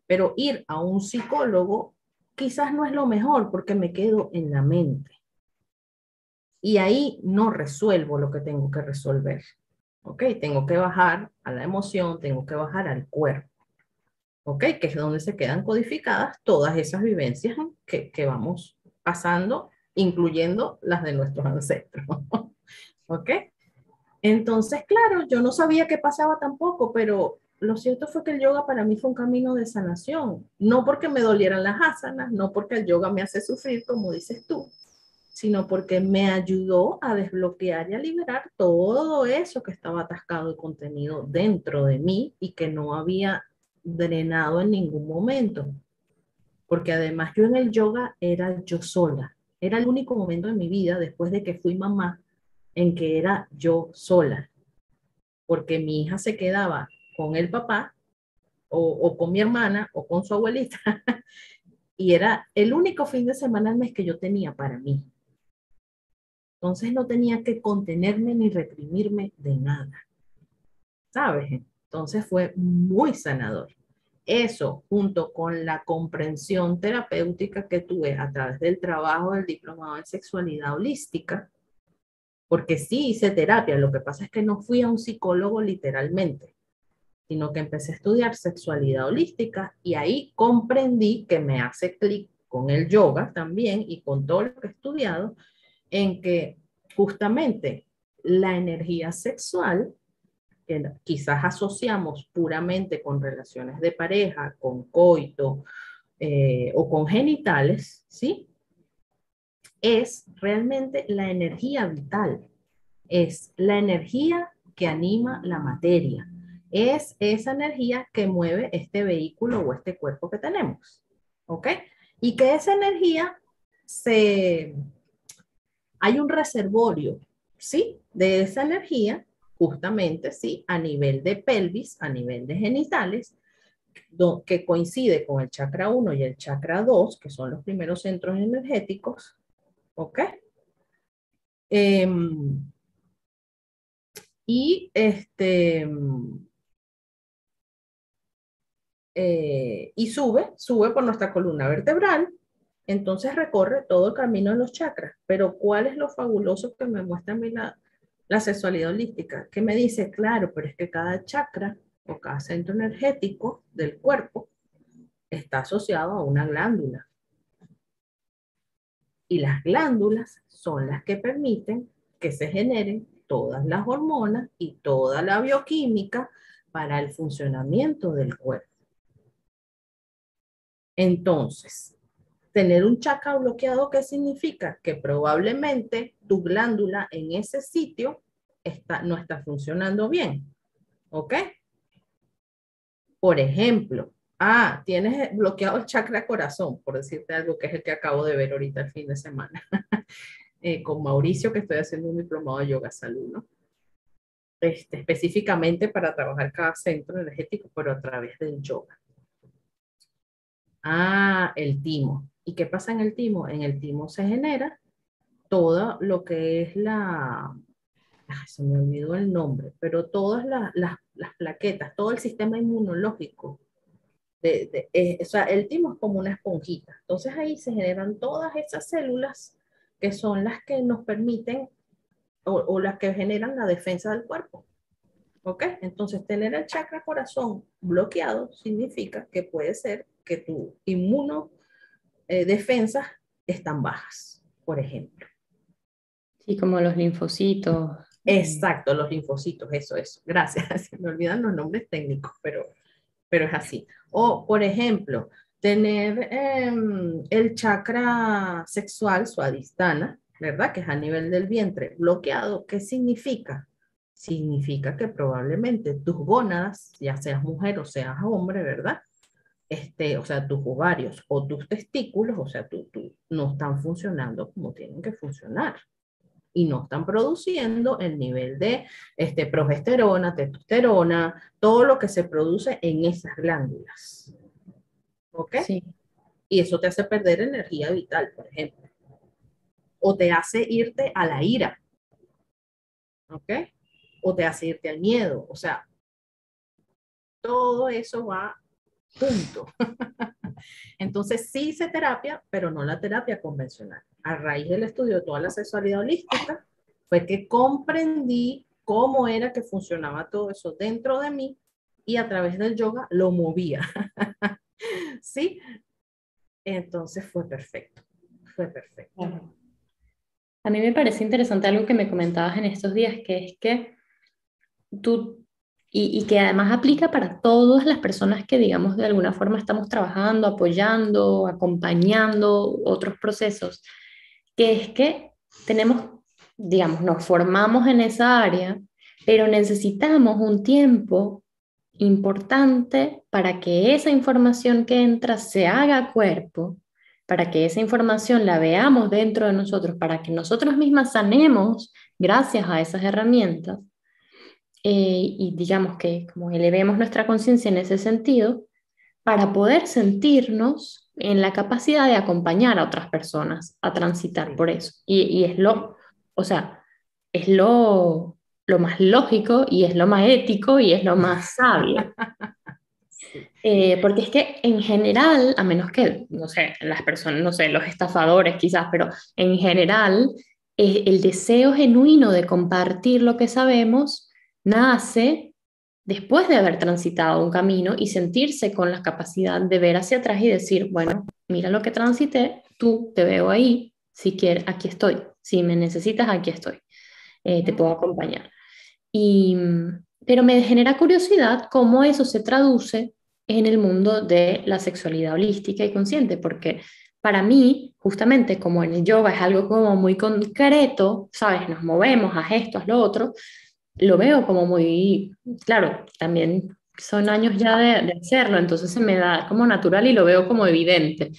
pero ir a un psicólogo quizás no es lo mejor porque me quedo en la mente. Y ahí no resuelvo lo que tengo que resolver. ¿Ok? Tengo que bajar a la emoción, tengo que bajar al cuerpo. ¿Ok? Que es donde se quedan codificadas todas esas vivencias que, que vamos pasando, incluyendo las de nuestros ancestros. *laughs* ¿Ok? Entonces, claro, yo no sabía qué pasaba tampoco, pero lo cierto fue que el yoga para mí fue un camino de sanación, no porque me dolieran las asanas, no porque el yoga me hace sufrir, como dices tú, sino porque me ayudó a desbloquear y a liberar todo eso que estaba atascado de contenido dentro de mí y que no había drenado en ningún momento. Porque además yo en el yoga era yo sola. Era el único momento de mi vida después de que fui mamá en que era yo sola. Porque mi hija se quedaba con el papá o, con mi hermana o con su abuelita. *laughs* y era el único fin de semana al mes que yo tenía para mí. Entonces no tenía que contenerme ni reprimirme de nada. ¿Sabes? Entonces fue muy sanador. Eso, junto con la comprensión terapéutica que tuve a través del trabajo del diplomado en sexualidad holística, porque sí hice terapia, lo que pasa es que no fui a un psicólogo literalmente sino que empecé a estudiar sexualidad holística y ahí comprendí que me hace clic con el yoga también y con todo lo que he estudiado, en que justamente la energía sexual, que quizás asociamos puramente con relaciones de pareja, con coito eh, o con genitales, ¿sí? Es realmente la energía vital, es la energía que anima la materia es esa energía que mueve este vehículo o este cuerpo que tenemos. ¿Ok? Y que esa energía se... Hay un reservorio, ¿sí? De esa energía, justamente, ¿sí? A nivel de pelvis, a nivel de genitales, que coincide con el chakra 1 y el chakra 2, que son los primeros centros energéticos. ¿Ok? Em, y este eh, y sube, sube por nuestra columna vertebral, entonces recorre todo el camino de los chakras. Pero ¿cuál es lo fabuloso que me muestra a la, la sexualidad holística? Que me dice, claro, pero es que cada chakra o cada centro energético del cuerpo está asociado a una glándula. Y las glándulas son las que permiten que se generen todas las hormonas y toda la bioquímica para el funcionamiento del cuerpo. Entonces, tener un chakra bloqueado, ¿qué significa? Que probablemente tu glándula en ese sitio está, no está funcionando bien. ¿Ok? Por ejemplo, ah, tienes bloqueado el chakra corazón, por decirte algo que es el que acabo de ver ahorita el fin de semana, *laughs* eh, con Mauricio, que estoy haciendo un diplomado de yoga salud, ¿no? Este, específicamente para trabajar cada centro energético, pero a través del yoga. Ah, el timo. ¿Y qué pasa en el timo? En el timo se genera todo lo que es la, se me olvidó el nombre, pero todas las, plaquetas, todo el sistema inmunológico. De, eh, o sea, el timo es como una esponjita. Entonces ahí se generan todas esas células que son las que nos permiten o, o las que generan la defensa del cuerpo. ¿Ok? Entonces tener el chakra corazón bloqueado significa que puede ser que tu inmuno eh, defensas están bajas, por ejemplo. Sí, como los linfocitos. Exacto, los linfocitos, eso es. Gracias. *laughs* Me olvidan los nombres técnicos, pero, pero es así. O, por ejemplo, tener em, el chakra sexual suadistana, ¿verdad? Que es a nivel del vientre bloqueado. ¿Qué significa? Significa que probablemente tus gónadas, ya seas mujer o seas hombre, ¿verdad? Este, o sea, tus ovarios o tus testículos, o sea, tú, tú, no están funcionando como tienen que funcionar y no están produciendo el nivel de este, progesterona, testosterona, todo lo que se produce en esas glándulas. ¿Ok? Sí. Y eso te hace perder energía vital, por ejemplo. O te hace irte a la ira. ¿Ok? O te hace irte al miedo. O sea, todo eso va Punto. *laughs* Entonces sí hice terapia, pero no la terapia convencional. A raíz del estudio de toda la sexualidad holística, fue que comprendí cómo era que funcionaba todo eso dentro de mí y a través del yoga lo movía. *laughs* ¿Sí? Entonces fue perfecto. fue perfecto. A mí me parece interesante algo que me comentabas en estos días, que es que tú, y, que además aplica para todas las personas que, digamos, de alguna forma estamos trabajando, apoyando, acompañando otros procesos, que es que tenemos, digamos, nos formamos en esa área, pero necesitamos un tiempo importante para que esa información que entra se haga cuerpo, para que esa información la veamos dentro de nosotros, para que nosotros mismas sanemos gracias a esas herramientas eh, y digamos que como elevemos nuestra conciencia en ese sentido, para poder sentirnos en la capacidad de acompañar a otras personas a transitar por eso. Y, y es lo, o sea, es lo, lo más lógico y es lo más ético y es lo más sabio. *laughs* Eh, porque es que en general, a menos que, no sé, las personas, no sé, los estafadores quizás, pero en general, eh, el deseo genuino de compartir lo que sabemos nace después de haber transitado un camino y sentirse con la capacidad de ver hacia atrás y decir, bueno, mira lo que transité, tú te veo ahí, si quieres, aquí estoy, si me necesitas, aquí estoy, eh, te puedo acompañar. Y, pero me genera curiosidad cómo eso se traduce en el mundo de la sexualidad holística y consciente, porque para mí, justamente como en el yoga es algo como muy concreto, ¿sabes? Nos movemos a esto, a lo otro, lo veo como muy, claro, también son años ya de, de, hacerlo, entonces se me da como natural y lo veo como evidente.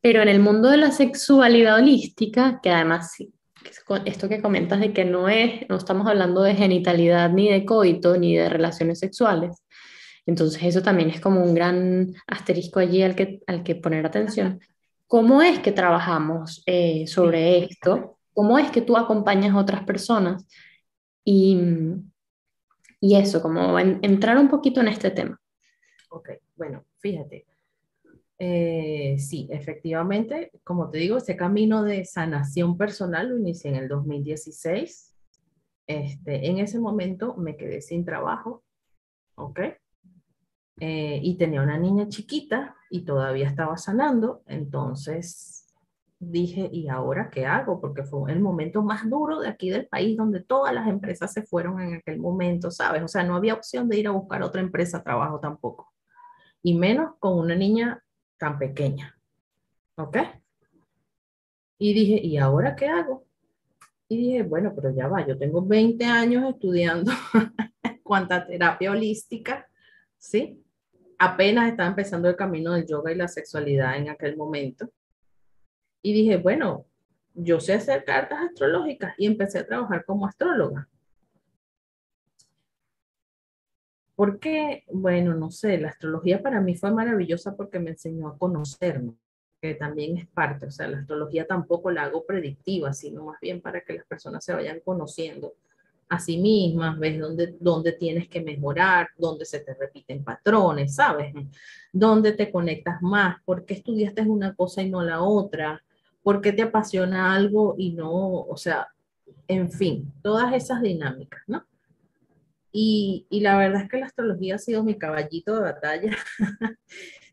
Pero en el mundo de la sexualidad holística, que además esto que comentas de que no es, no estamos hablando de genitalidad ni de coito ni de relaciones sexuales, entonces eso también es como un gran asterisco allí al que, al que poner atención. ¿Cómo es que trabajamos eh, sobre esto? ¿Cómo es que tú acompañas a otras personas? Y, y eso, como entrar un poquito en este tema. Ok, bueno, fíjate. Eh, sí, efectivamente, como te digo, ese camino de sanación personal lo inicié en el 2016. Este, en ese momento me quedé sin trabajo, ¿ok? Eh, y tenía una niña chiquita y todavía estaba sanando, entonces dije, ¿y ahora qué hago? Porque fue el momento más duro de aquí del país donde todas las empresas se fueron en aquel momento, ¿sabes? O sea, no había opción de ir a buscar otra empresa trabajo tampoco. Y menos con una niña tan pequeña. ¿Ok? Y dije, ¿y ahora qué hago? Y dije, bueno, pero ya va, yo tengo 20 años estudiando *laughs* cuanta terapia holística, ¿sí? apenas estaba empezando el camino del yoga y la sexualidad en aquel momento. Y dije, bueno, yo sé hacer cartas astrológicas y empecé a trabajar como astróloga. ¿Por qué? Bueno, no sé, la astrología para mí fue maravillosa porque me enseñó a conocerme, que también es parte, o sea, la astrología tampoco la hago predictiva, sino más bien para que las personas se vayan conociendo a sí mismas, ves dónde, dónde tienes que mejorar, dónde se te repiten patrones, ¿sabes? Dónde te conectas más, por qué estudiaste una cosa y no la otra, por qué te apasiona algo y no, o sea, en fin, todas esas dinámicas, ¿no? Y, y la verdad es que la astrología ha sido mi caballito de batalla *laughs*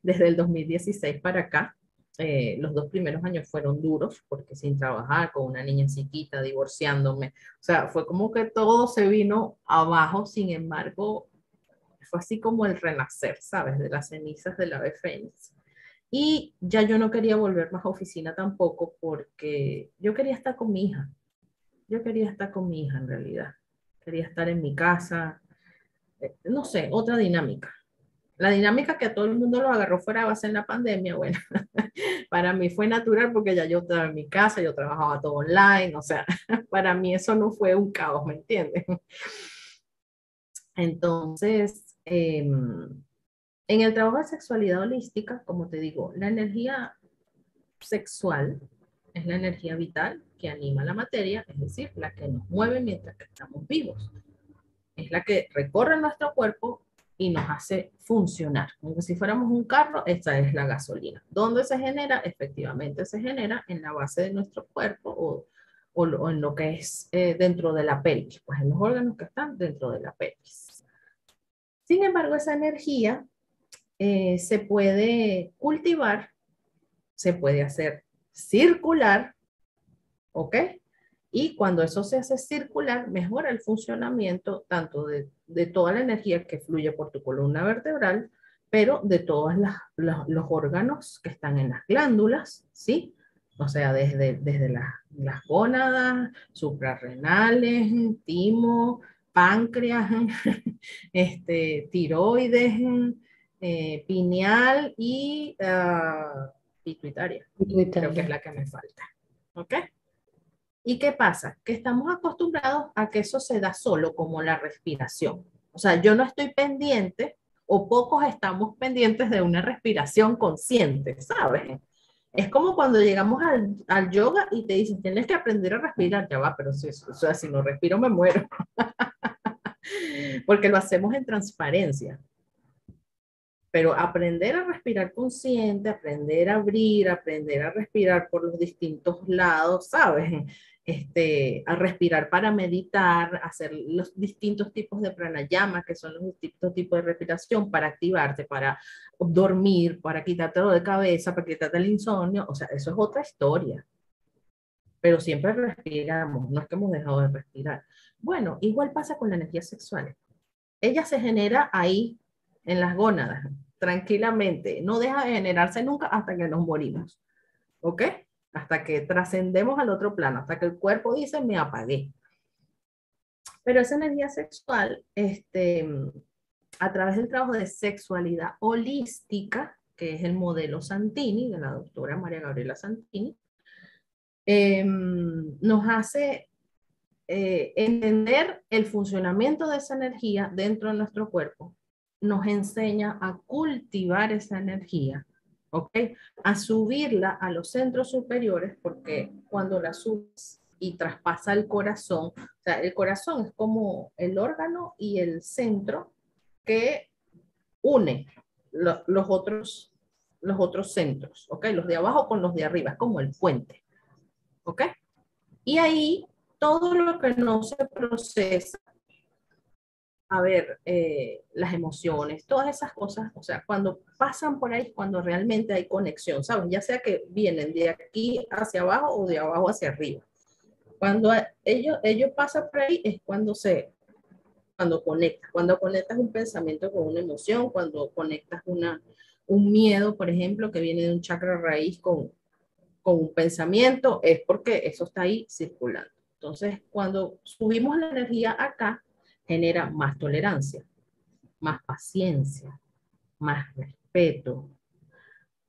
desde el 2016 para acá. Eh, los dos primeros años fueron duros porque sin trabajar, con una niña chiquita, divorciándome, o sea, fue como que todo se vino abajo, sin embargo, fue así como el renacer, ¿sabes? De las cenizas del ave fénix. Y ya yo no quería volver más a oficina tampoco porque yo quería estar con mi hija. Yo quería estar con mi hija en realidad. Quería estar en mi casa. Eh, no sé, otra dinámica. La dinámica que a todo el mundo lo agarró fuera base en la pandemia, bueno, *laughs* para mí fue natural porque ya yo estaba en mi casa, yo trabajaba todo online, o sea, *laughs* para mí eso no fue un caos, ¿me entiendes? Entonces, em, en el trabajo de sexualidad holística, como te digo, la energía sexual es la energía vital que anima la materia, es decir, la que nos mueve mientras que estamos vivos. Es la que recorre nuestro cuerpo y nos hace funcionar. Como si fuéramos un carro, esta es la gasolina. ¿Dónde se genera? Efectivamente se genera en la base de nuestro cuerpo o, o, en lo que es eh, dentro de la pelvis, pues en los órganos que están dentro de la pelvis. Sin embargo, esa energía eh, se puede cultivar, se puede hacer circular, ¿ok? Y cuando eso se hace circular, mejora el funcionamiento tanto de, de toda la energía que fluye por tu columna vertebral, pero de todos los órganos que están en las glándulas, ¿sí? O sea, desde, desde las gónadas, suprarrenales, timo, páncreas, *laughs* este, tiroides, eh, pineal y uh, pituitaria. Creo que es la que me falta. ¿Ok? ¿Y qué pasa? Que estamos acostumbrados a que eso se da solo como la respiración. O sea, yo no estoy pendiente o pocos estamos pendientes de una respiración consciente, ¿sabes? Es como cuando llegamos al, al, yoga y te dicen, tienes que aprender a respirar, ya va, pero si, o sea, si no respiro me muero. *laughs* Porque lo hacemos en transparencia. Pero aprender a respirar consciente, aprender a abrir, aprender a respirar por los distintos lados, ¿sabes? Este, a respirar para meditar, hacer los distintos tipos de pranayama, que son los distintos tipos de respiración para activarte, para dormir, para quitarte lo de cabeza, para quitarte el insomnio. O sea, eso es otra historia. Pero siempre respiramos, no es que hemos dejado de respirar. Bueno, igual pasa con la energía sexual. Ella se genera ahí en las gónadas, tranquilamente. No deja de generarse nunca hasta que nos morimos. ¿Ok? Hasta que trascendemos al otro plano, hasta que el cuerpo dice, me apagué. Pero esa energía sexual, este, a través del trabajo de sexualidad holística, que es el modelo Santini, de la doctora María Gabriela Santini, em, nos hace eh, entender el funcionamiento de esa energía dentro de nuestro cuerpo nos enseña a cultivar esa energía, ¿ok? A subirla a los centros superiores, porque cuando la subes y traspasa el corazón, o sea, el corazón es como el órgano y el centro que une los, otros, los otros centros, ¿ok? Los de abajo con los de arriba, es como el puente, ¿ok? Y ahí todo lo que no se procesa a ver eh, las emociones, todas esas cosas, o sea, cuando pasan por ahí, cuando realmente hay conexión, ¿sabes? Ya sea que vienen de aquí hacia abajo o de abajo hacia arriba. Cuando ellos, ellos pasan por ahí es cuando se, cuando conectas, cuando conectas un pensamiento con una emoción, cuando conectas una, un miedo, por ejemplo, que viene de un chakra raíz con, con un pensamiento, es porque eso está ahí circulando. Entonces, cuando subimos la energía acá, genera más tolerancia, más paciencia, más respeto,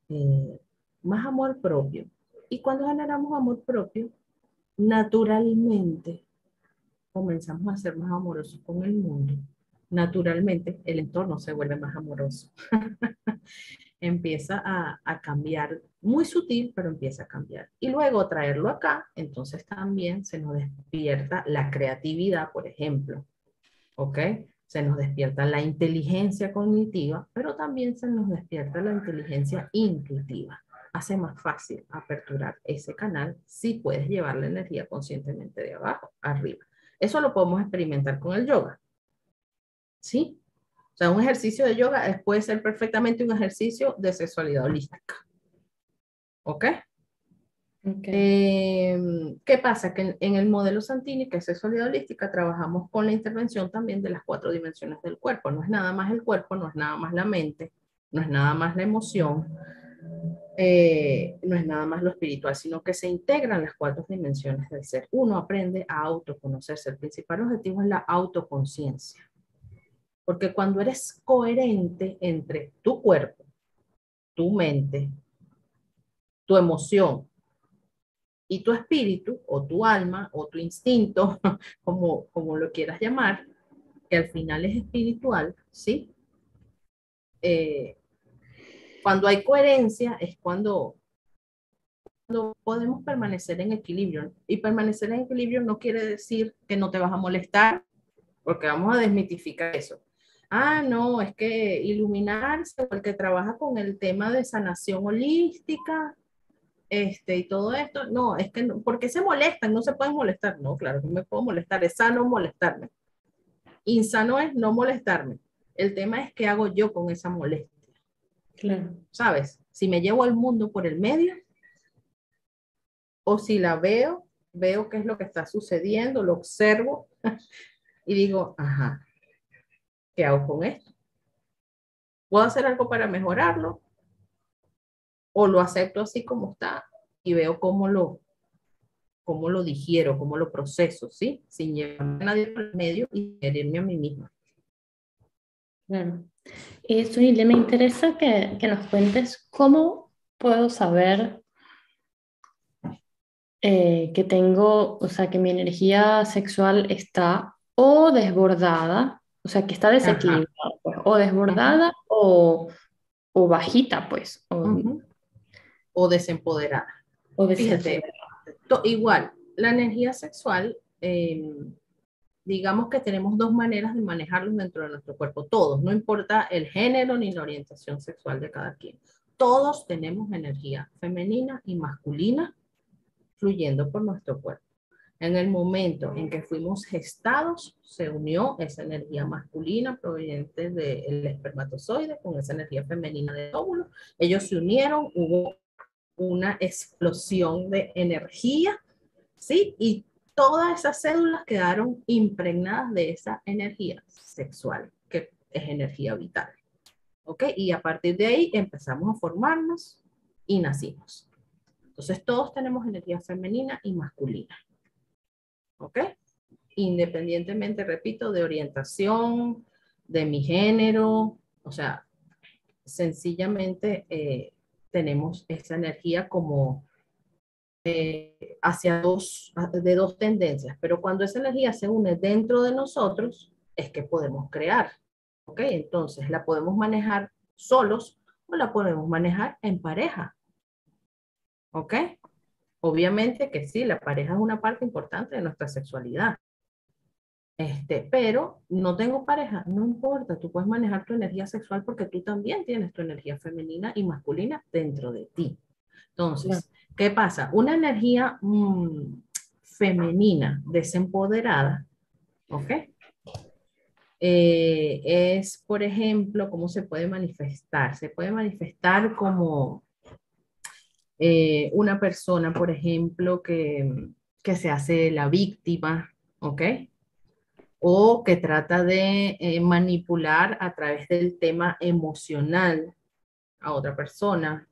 eh, más amor propio. Y cuando generamos amor propio, naturalmente comenzamos a ser más amorosos con el mundo. Naturalmente el entorno se vuelve más amoroso. *laughs* empieza a, a, cambiar, muy sutil, pero empieza a cambiar. Y luego traerlo acá, entonces también se nos despierta la creatividad, por ejemplo. ¿Ok? Se nos despierta la inteligencia cognitiva, pero también se nos despierta la inteligencia intuitiva. Hace más fácil aperturar ese canal si puedes llevar la energía conscientemente de abajo arriba. Eso lo podemos experimentar con el yoga. ¿Sí? O sea, un ejercicio de yoga puede ser perfectamente un ejercicio de sexualidad holística. ¿Ok? Em, ¿Qué pasa? Que en, el modelo Santini, que es sexualidad holística, trabajamos con la intervención también de las cuatro dimensiones del cuerpo. No es nada más el cuerpo, no es nada más la mente, no es nada más la emoción, eh, no es nada más lo espiritual, sino que se integran las cuatro dimensiones del ser. Uno aprende a autoconocerse. El principal objetivo es la autoconciencia. Porque cuando eres coherente entre tu cuerpo, tu mente, tu emoción y tu espíritu o tu alma o tu instinto, *laughs* como, como lo quieras llamar, que al final es espiritual, ¿sí? Eh, cuando hay coherencia es cuando, cuando podemos permanecer en equilibrio. Y permanecer en equilibrio no quiere decir que no te vas a molestar, porque vamos a desmitificar eso. Ah, no, es que iluminarse, porque trabaja con el tema de sanación holística, este, y todo esto, no, es que, no, ¿por qué se molestan? No se pueden molestar. No, claro que me puedo molestar, es sano molestarme. Insano es no molestarme. El tema es qué hago yo con esa molestia. Claro. ¿Sabes? Si me llevo al mundo por el medio, o si la veo, veo qué es lo que está sucediendo, lo observo *laughs* y digo, ajá, ¿qué hago con esto? ¿Puedo hacer algo para mejorarlo? ¿O lo acepto así como está y veo cómo lo, cómo lo digiero, cómo lo proceso, ¿sí? Sin llevar a nadie el medio y herirme a mí misma. Claro. Y me interesa que, que nos cuentes cómo puedo saber eh, que tengo, o sea, que mi energía sexual está o desbordada, o sea, que está desequilibrada, pues, o desbordada o, o, bajita, pues. O, o desempoderada. O desempoderada. igual, la energía sexual, em, digamos que tenemos dos maneras de manejarlo dentro de nuestro cuerpo, todos, no importa el género ni la orientación sexual de cada quien. Todos tenemos energía femenina y masculina fluyendo por nuestro cuerpo. En el momento en que fuimos gestados, se unió esa energía masculina proveniente del espermatozoide con esa energía femenina del óvulo. Ellos se unieron, hubo una explosión de energía, ¿sí? Y todas esas células quedaron impregnadas de esa energía sexual, que es energía vital. ¿Ok? Y a partir de ahí empezamos a formarnos y nacimos. Entonces, todos tenemos energía femenina y masculina. ¿Ok? Independientemente, repito, de orientación, de mi género, o sea, sencillamente eh, tenemos esa energía como eh, hacia dos, de dos tendencias, pero cuando esa energía se une dentro de nosotros, es que podemos crear. ¿Ok? Entonces, la podemos manejar solos o la podemos manejar en pareja. ¿Ok? Obviamente que sí, la pareja es una parte importante de nuestra sexualidad. Este, pero no tengo pareja, no importa, tú puedes manejar tu energía sexual porque tú también tienes tu energía femenina y masculina dentro de ti. Entonces, ¿qué pasa? Una energía mm, femenina desempoderada, ¿ok? Eh, es, por ejemplo, ¿cómo se puede manifestar? Se puede manifestar como eh, una persona, por ejemplo, que, que, se hace la víctima, ¿ok? O que trata de eh, manipular a través del tema emocional a otra persona.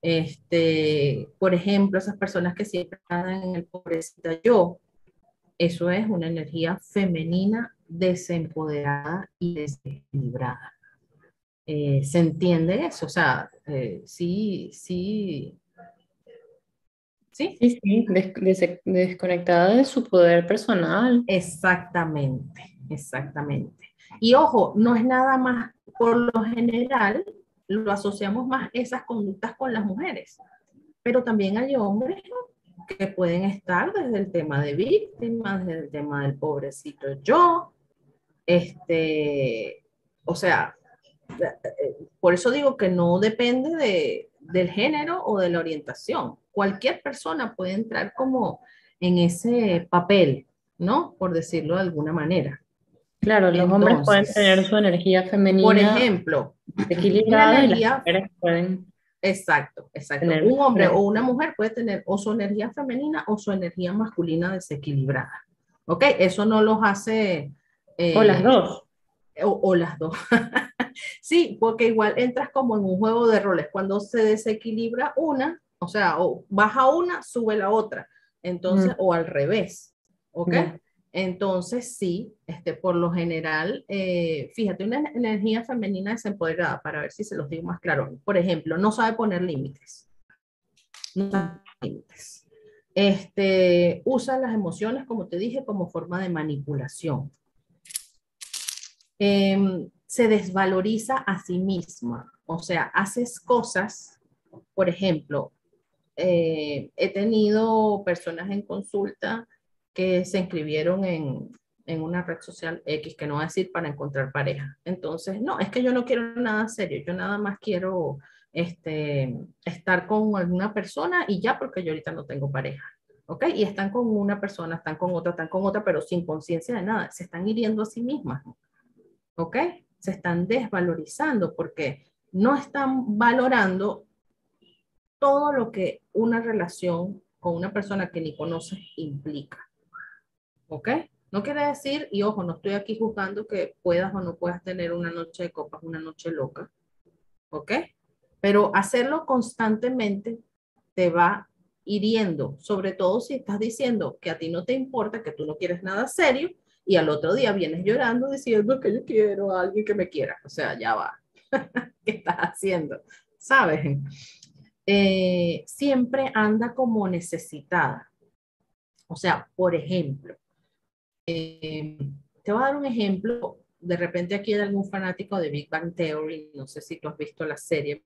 Este, por ejemplo, esas personas que siempre están en el pobrecita yo, eso es una energía femenina desempoderada y desequilibrada. Eh, ¿Se entiende eso? O sea, eh, sí, sí. Sí, sí, sí. desconectada de su poder personal. Exactamente, exactamente. Y ojo, no es nada más, por lo general, lo asociamos más esas conductas con las mujeres, pero también hay hombres que pueden estar desde el tema de víctimas, desde el tema del pobrecito yo, este, o sea, por eso digo que no depende de, del género o de la orientación. Cualquier persona puede entrar como en ese papel, ¿no? Por decirlo de alguna manera. Claro, los hombres pueden tener su energía femenina. Por ejemplo, equilibrada y las mujeres pueden. Exacto, exacto. Un hombre o una mujer puede tener o su energía femenina o su energía masculina desequilibrada. ¿Ok? Eso no los hace. o las dos. O, o las dos. *laughs* sí, porque igual entras como en un juego de roles. Cuando se desequilibra una, o sea, o baja una, sube la otra. Entonces, o al revés. ¿Ok? Entonces, sí, este, por lo general, eh, fíjate, una energía femenina desempoderada, para ver si se los digo más claro. Por ejemplo, no sabe poner límites. No sabe límites. Este, usa las emociones, como te dije, como forma de manipulación. Em, se desvaloriza a sí misma. O sea, haces cosas, por ejemplo, eh, he tenido personas en consulta que se inscribieron en, en, una red social X, que no va a decir para encontrar pareja. Entonces, no, es que yo no quiero nada serio, yo nada más quiero este, estar con alguna persona y ya porque yo ahorita no tengo pareja. ¿Ok? Y están con una persona, están con otra, están con otra, pero sin conciencia de nada, se están hiriendo a sí mismas. ¿Ok? se están desvalorizando porque no están valorando todo lo que una relación con una persona que ni conoces implica. ¿Ok? No quiere decir, y ojo, no estoy aquí juzgando que puedas o no puedas tener una noche de copas, una noche loca. ¿Ok? Pero hacerlo constantemente te va hiriendo, sobre todo si estás diciendo que a ti no te importa, que tú no quieres nada serio, y al otro día vienes llorando diciendo que yo quiero a alguien que me quiera. O sea, ya va. *laughs* ¿Qué estás haciendo? ¿Sabes? Eh, siempre anda como necesitada. O sea, por ejemplo, eh, te voy a dar un ejemplo, de repente aquí hay algún fanático de Big Bang Theory, no sé si tú has visto la serie,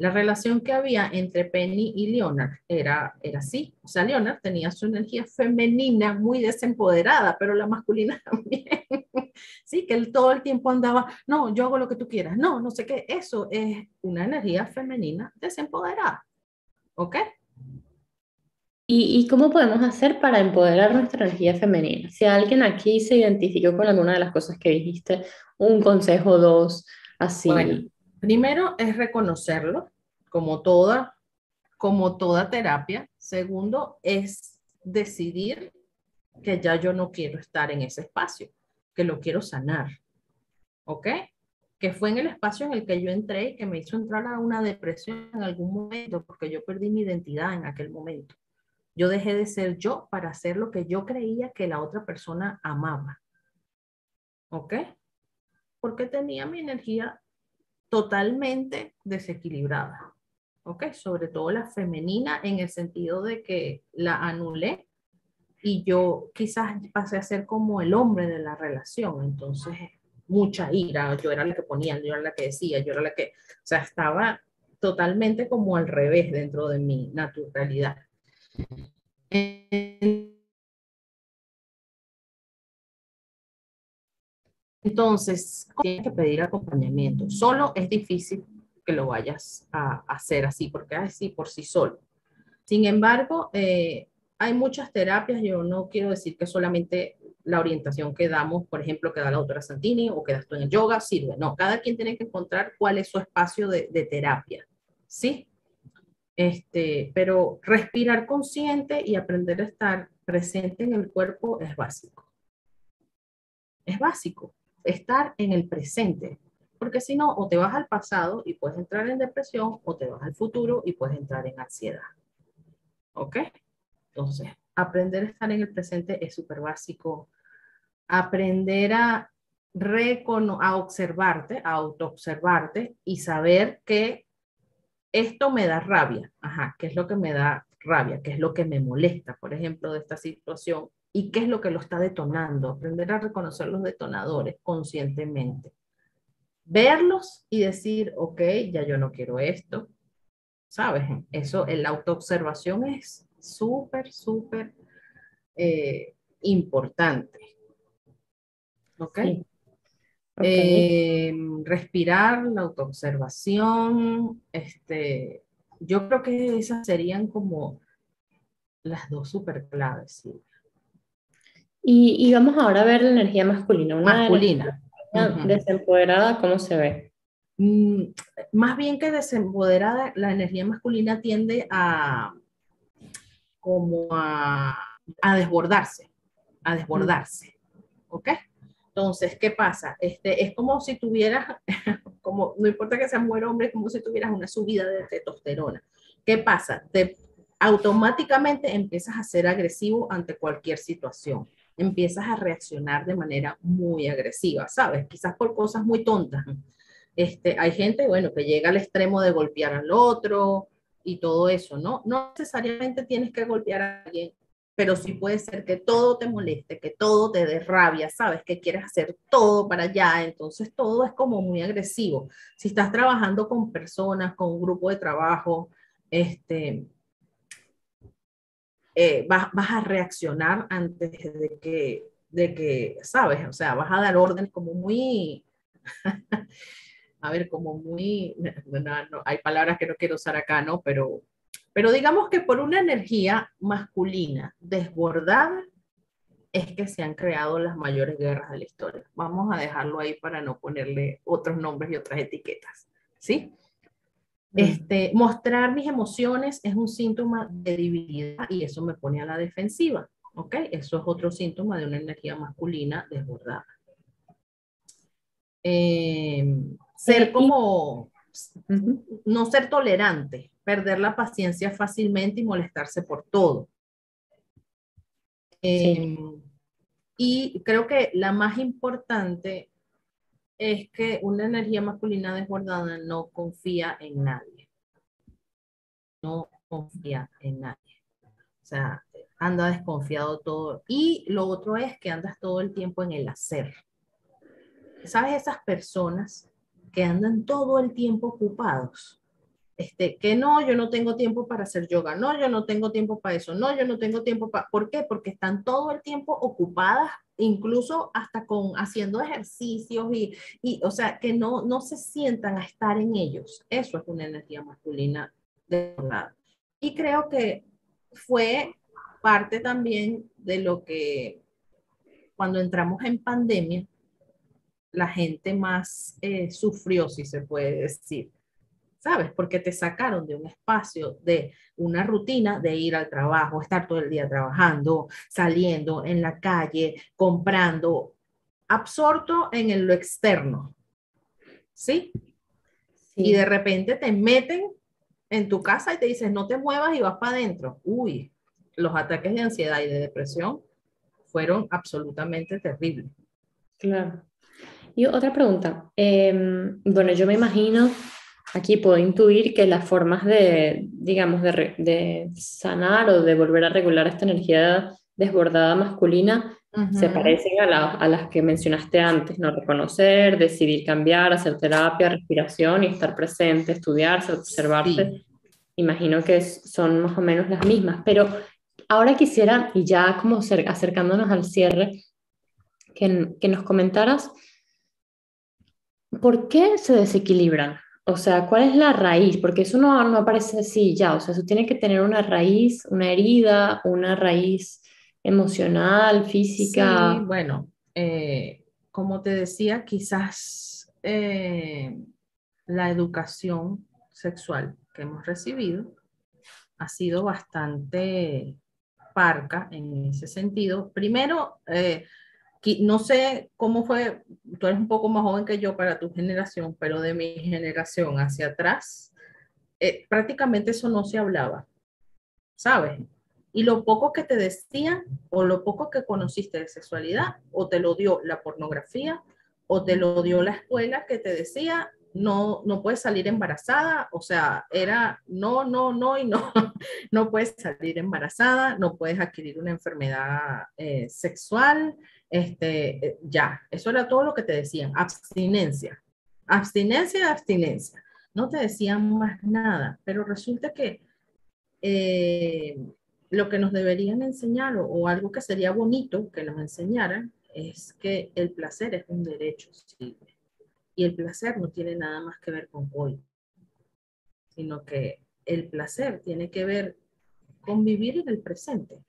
la relación que había entre Penny y Leonard era, era así. O sea, Leonard tenía su energía femenina muy desempoderada, pero la masculina *laughs* también. sí, que él todo el tiempo andaba, no, yo hago lo que tú quieras, no, no sé qué. Eso es una energía femenina desempoderada. ¿Ok? ¿Y, ¿Y, cómo podemos hacer para empoderar nuestra energía femenina? Si alguien aquí se identificó con alguna de las cosas que dijiste, un consejo, dos, así. Primero es reconocerlo, como toda, como toda terapia. Segundo es decidir que ya yo no quiero estar en ese espacio, que lo quiero sanar. ¿Ok? Que fue en el espacio en el que yo entré y que me hizo entrar a una depresión en algún momento, porque yo perdí mi identidad en aquel momento. Yo dejé de ser yo para hacer lo que yo creía que la otra persona amaba. ¿Ok? Porque tenía mi energía totalmente desequilibrada. ¿Ok? Sobre todo la femenina en el sentido de que la anulé y yo quizás pasé a ser como el hombre de la relación. Entonces, mucha ira, yo era la que ponía, yo era la que decía, yo era la que, o sea, estaba totalmente como al revés dentro de mi naturalidad. Entonces, tienes que pedir acompañamiento. Solo es difícil que lo vayas a hacer así, porque así por sí solo. Sin embargo, eh, hay muchas terapias. Yo no quiero decir que solamente la orientación que damos, por ejemplo, que da la doctora Santini o que das tú en el yoga, sirve. No, cada quien tiene que encontrar cuál es su espacio de, de terapia. ¿Sí? Este, pero respirar consciente y aprender a estar presente en el cuerpo es básico. Es básico estar en el presente, porque si no, o te vas al pasado y puedes entrar en depresión, o te vas al futuro y puedes entrar en ansiedad. ¿Ok? Entonces, aprender a estar en el presente es súper básico. Aprender a, a observarte, a autoobservarte y saber que esto me da rabia. Ajá, ¿qué es lo que me da rabia? ¿Qué es lo que me molesta, por ejemplo, de esta situación? Y qué es lo que lo está detonando, aprender a reconocer los detonadores conscientemente. Verlos y decir, ok, ya yo no quiero esto. ¿Sabes? Eso, la autoobservación es súper, súper eh, importante. ¿Ok? Eh, respirar, la autoobservación, este, yo creo que esas serían como las dos súper claves. ¿sí? Y, vamos ahora a ver la energía masculina. masculina. Desempoderada, ¿cómo se ve? Mm, más bien que desempoderada, la energía masculina tiende a como a, desbordarse, a desbordarse. ¿Ok? Entonces, ¿qué pasa? Este, es como si tuvieras, *laughs* como, no importa que seas mujer o hombre, como si tuvieras una subida de testosterona. ¿Qué pasa? Te, automáticamente empiezas a ser agresivo ante cualquier situación empiezas a reaccionar de manera muy agresiva, ¿sabes? Quizás por cosas muy tontas. Este, hay gente, bueno, que llega al extremo de golpear al otro y todo eso, ¿no? No necesariamente tienes que golpear a alguien, pero sí puede ser que todo te moleste, que todo te dé rabia, ¿sabes? Que quieres hacer todo para allá, entonces todo es como muy agresivo. Si estás trabajando con personas, con un grupo de trabajo, este, eh, vas, a reaccionar antes de que, de que, ¿sabes? O sea, vas a dar órdenes como muy, *laughs* a ver, como muy, no, hay palabras que no quiero usar acá, ¿no? Pero, pero digamos que por una energía masculina desbordada es que se han creado las mayores guerras de la historia. Vamos a dejarlo ahí para no ponerle otros nombres y otras etiquetas, ¿sí? Este, mostrar mis emociones es un síntoma de debilidad y eso me pone a la defensiva. ¿Ok? Eso es otro síntoma de una energía masculina desbordada. Eh, ser como, no ser tolerante, perder la paciencia fácilmente y molestarse por todo. Eh, y creo que la más importante es que una energía masculina desbordada no confía en nadie. No confía en nadie. O sea, anda desconfiado todo. Y lo otro es que andas todo el tiempo en el hacer. ¿Sabes? Esas personas que andan todo el tiempo ocupados. Este, que no, yo no tengo tiempo para hacer yoga, no, yo no tengo tiempo para eso, no, yo no tengo tiempo para... ¿Por qué? Porque están todo el tiempo ocupadas, incluso hasta con haciendo ejercicios y, y o sea, que no, no se sientan a estar en ellos. Eso es una energía masculina de verdad. Y creo que fue parte también de lo que cuando entramos en pandemia, la gente más eh, sufrió, si se puede decir. ¿Sabes? Porque te sacaron de un espacio, de una rutina de ir al trabajo, estar todo el día trabajando, saliendo en la calle, comprando, absorto en lo externo. ¿Sí? Y de repente te meten en tu casa y te dicen, no te muevas y vas para adentro. Uy, los ataques de ansiedad y de depresión fueron absolutamente terribles. Claro. Y otra pregunta. Em, bueno, yo me imagino, aquí puedo intuir que las formas de, digamos, de, de sanar o de volver a regular esta energía desbordada masculina se parecen a, a, las que mencionaste antes, ¿no? Reconocer, decidir cambiar, hacer terapia, respiración y estar presente, estudiarse, observarse. Imagino que son más o menos las mismas, pero ahora quisiera, y ya como acercándonos al cierre, que, que nos comentaras ¿por qué se desequilibran? O sea, ¿cuál es la raíz? Porque eso no, no aparece así ya, o sea, eso tiene que tener una raíz, una herida, una raíz emocional, física. Sí, bueno, eh, como te decía, quizás eh, la educación sexual que hemos recibido ha sido bastante parca en ese sentido. Primero, eh, no sé cómo fue, tú eres un poco más joven que yo para tu generación, pero de mi generación hacia atrás, eh, prácticamente eso no se hablaba, ¿sabes? Y lo poco que te decían o lo poco que conociste de sexualidad, o te lo dio la pornografía, o te lo dio la escuela que te decía, no, no puedes salir embarazada, o sea, era no, no, no y no, *laughs* no puedes salir embarazada, no puedes adquirir una enfermedad eh, sexual, este, eh, ya, eso era todo lo que te decían, abstinencia, abstinencia, abstinencia. No te decían más nada, pero resulta que eh, lo que nos deberían enseñar o, algo que sería bonito que nos enseñaran es que el placer es un derecho Y el placer no tiene nada más que ver con hoy, sino que el placer tiene que ver con vivir en el presente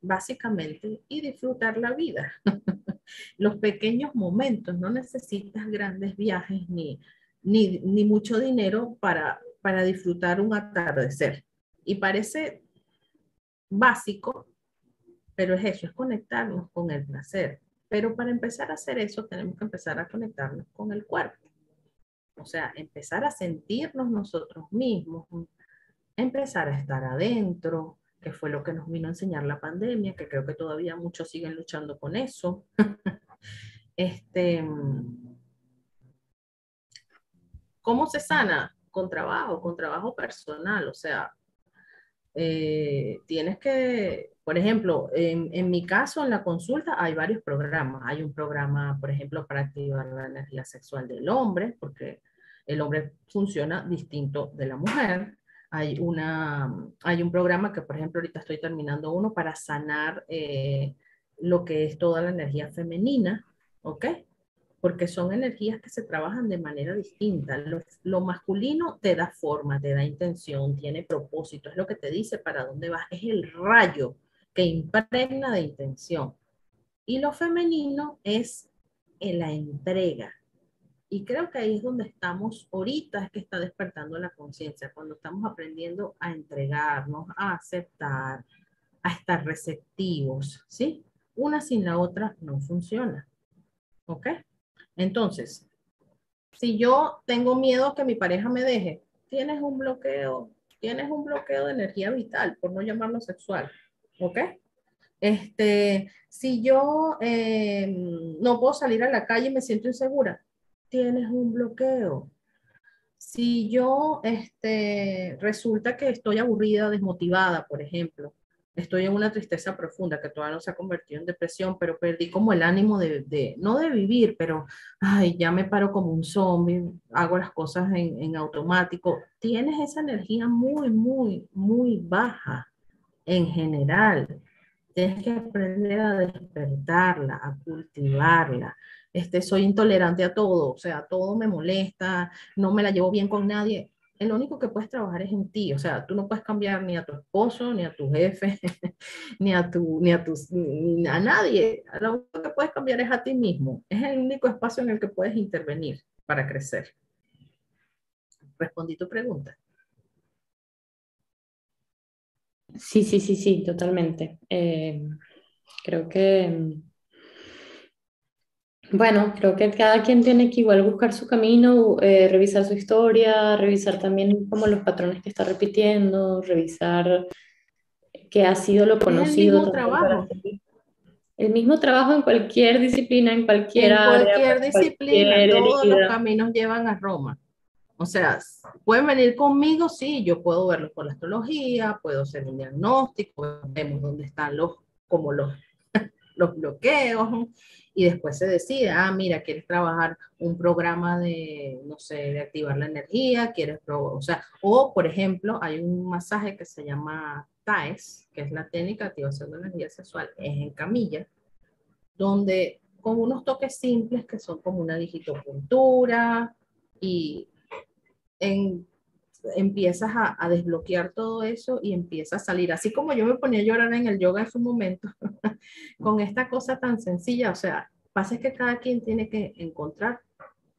básicamente, y disfrutar la vida. *laughs* Los pequeños momentos, no necesitas grandes viajes ni, ni, ni mucho dinero para, para disfrutar un atardecer. Y parece básico, pero es eso, es conectarnos con el placer. Pero para empezar a hacer eso, tenemos que empezar a conectarnos con el cuerpo. O sea, empezar a sentirnos nosotros mismos, empezar a estar adentro, que fue lo que nos vino a enseñar la pandemia, que creo que todavía muchos siguen luchando con eso. *laughs* este, ¿Cómo se sana? Con trabajo, con trabajo personal. O sea, eh, tienes que, por ejemplo, en, en, mi caso, en la consulta hay varios programas. Hay un programa, por ejemplo, para activar la energía sexual del hombre, porque el hombre funciona distinto de la mujer. Hay, una, hay un programa que, por ejemplo, ahorita estoy terminando uno para sanar eh, lo que es toda la energía femenina, ¿ok? Porque son energías que se trabajan de manera distinta. Lo, lo, masculino te da forma, te da intención, tiene propósito, es lo que te dice para dónde vas, es el rayo que impregna de intención. Y lo femenino es la entrega, Y creo que ahí es donde estamos ahorita, es que está despertando la conciencia, cuando estamos aprendiendo a entregarnos, a aceptar, a estar receptivos, ¿sí? Una sin la otra no funciona. ¿Ok? Entonces, si yo tengo miedo que mi pareja me deje, tienes un bloqueo, tienes un bloqueo de energía vital, por no llamarlo sexual. ¿Ok? Este, si yo eh, no puedo salir a la calle y me siento insegura, tienes un bloqueo. Si yo este, resulta que estoy aburrida, desmotivada, por ejemplo, estoy en una tristeza profunda que todavía no se ha convertido en depresión, pero perdí como el ánimo de, no de vivir, pero, ay, ya me paro como un zombie, hago las cosas en, en automático. Tienes esa energía muy, muy, muy baja en general. Tienes que aprender a despertarla, a cultivarla. Este, soy intolerante a todo, o sea, todo me molesta, no me la llevo bien con nadie el único que puedes trabajar es en ti, o sea, tú no puedes cambiar ni a tu esposo, ni a tu jefe, *laughs* ni a tu, ni a tus, a nadie. Lo único que puedes cambiar es a ti mismo. Es el único espacio en el que puedes intervenir para crecer. Respondí tu pregunta. Sí, sí, sí, sí, totalmente. Eh, creo que bueno, creo que cada quien tiene que igual buscar su camino, eh, revisar su historia, revisar también como los patrones que está repitiendo, revisar qué ha sido lo conocido. el mismo trabajo. El mismo trabajo en cualquier disciplina, en cualquier en Cualquier disciplina, todos los caminos llevan a Roma. O sea, pueden venir conmigo, sí, yo puedo verlos por la astrología, puedo hacer un diagnóstico, vemos dónde están los, como los, *laughs* los bloqueos, y después se decide, ah, mira, quieres trabajar un programa de, no sé, de activar la energía, quieres, o sea, o por ejemplo, hay un masaje que se llama TAES, que es la técnica de activación de energía sexual, es en camilla, donde con unos toques simples que son como una digitopuntura y en empiezas a, desbloquear todo eso y empieza a salir. Así como yo me ponía a llorar en el yoga en su momento, *laughs* con esta cosa tan sencilla, o sea, pasa es que cada quien tiene que encontrar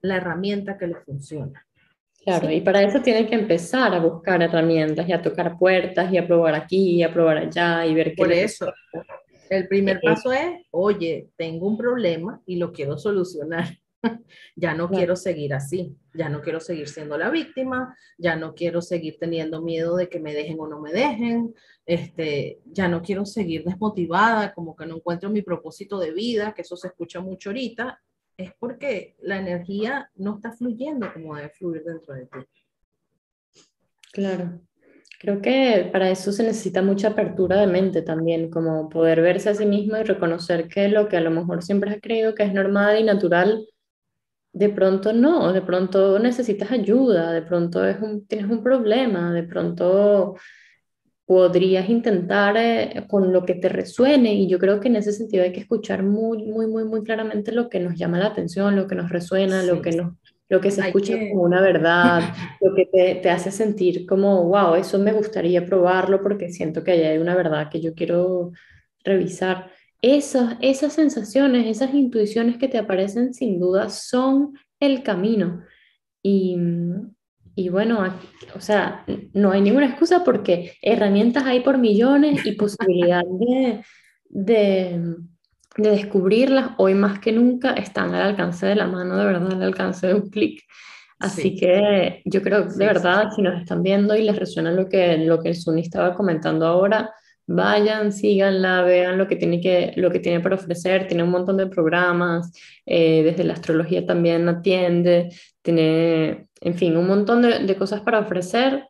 la herramienta que le funciona. Claro, y para eso tiene que empezar a buscar herramientas y a tocar puertas y a probar aquí y a probar allá y ver qué. Por eso, el primer paso es, oye, tengo un problema y lo quiero solucionar. *laughs* ya no quiero seguir así, ya no quiero seguir siendo la víctima, ya no quiero seguir teniendo miedo de que me dejen o no me dejen, este, ya no quiero seguir desmotivada, como que no encuentro mi propósito de vida, que eso se escucha mucho ahorita, es porque la energía no está fluyendo como debe fluir dentro de ti. Claro. Creo que para eso se necesita mucha apertura de mente también, como poder verse a sí mismo y reconocer que lo que a lo mejor siempre has creído que es normal y natural, de pronto no, de pronto necesitas ayuda, de pronto es un, tienes un problema, de pronto podrías intentar eh, con lo que te resuene. Y yo creo que en ese sentido hay que escuchar muy, muy, muy, muy claramente lo que nos llama la atención, lo que nos resuena, lo que nos... Lo que se escucha como una verdad, lo que te, te, hace sentir como, wow, eso me gustaría probarlo porque siento que hay una verdad que yo quiero revisar esas, esas sensaciones, esas intuiciones que te aparecen sin duda son el camino. Y, y bueno, o sea, no hay ninguna excusa porque herramientas hay por millones y posibilidad de, de, de, descubrirlas hoy más que nunca están al alcance de la mano, de verdad, al alcance de un clic. Así que yo creo, de verdad, si nos están viendo y les resuena lo que, lo que el Suni estaba comentando ahora, vayan, síganla, vean lo que tiene, que, lo que tiene para ofrecer, tiene un montón de programas, eh, desde la astrología también atiende, tiene, en fin, un montón de, cosas para ofrecer.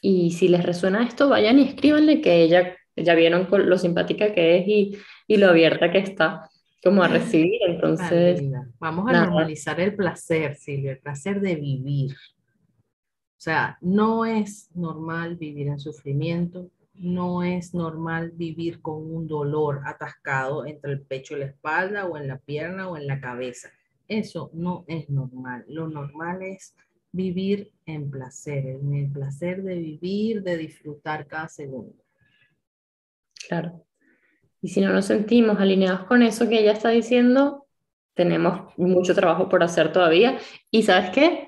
Y si les resuena esto, vayan y escríbanle que ella, ya vieron lo simpática que es y, y lo abierta que está como a recibir, *laughs* entonces... Vamos a normalizar el placer, Silvia, el placer de vivir. O sea, no es normal vivir en sufrimiento, no es normal vivir con un dolor atascado entre el pecho y la espalda o en la pierna o en la cabeza. Eso no es normal. Lo normal es vivir en placer, en el placer de vivir, de disfrutar cada segundo. Claro. Y si no nos sentimos alineados con eso que ella está diciendo, tenemos mucho trabajo por hacer todavía. Y sabes qué?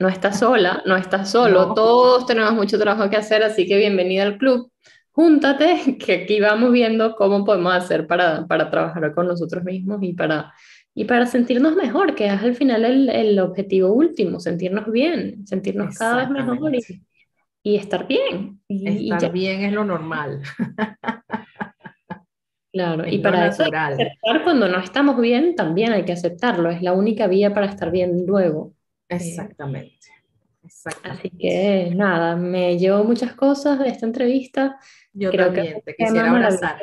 No estás sola, no estás solo, todos tenemos mucho trabajo que hacer, así que bienvenida al club. Júntate, *laughs* que aquí vamos viendo cómo podemos hacer para, para trabajar con nosotros mismos y para, y para sentirnos mejor, que es al final el, el objetivo último, sentirnos bien, sentirnos cada vez mejor y, y estar bien. Y, estar bien es lo normal. *laughs* Claro, y para eso aceptar cuando no estamos bien, también hay que aceptarlo, es la única vía para estar bien luego. Exactamente. Así que nada, me llevo muchas cosas de esta entrevista. Yo Creo también, que te quisiera abrazar.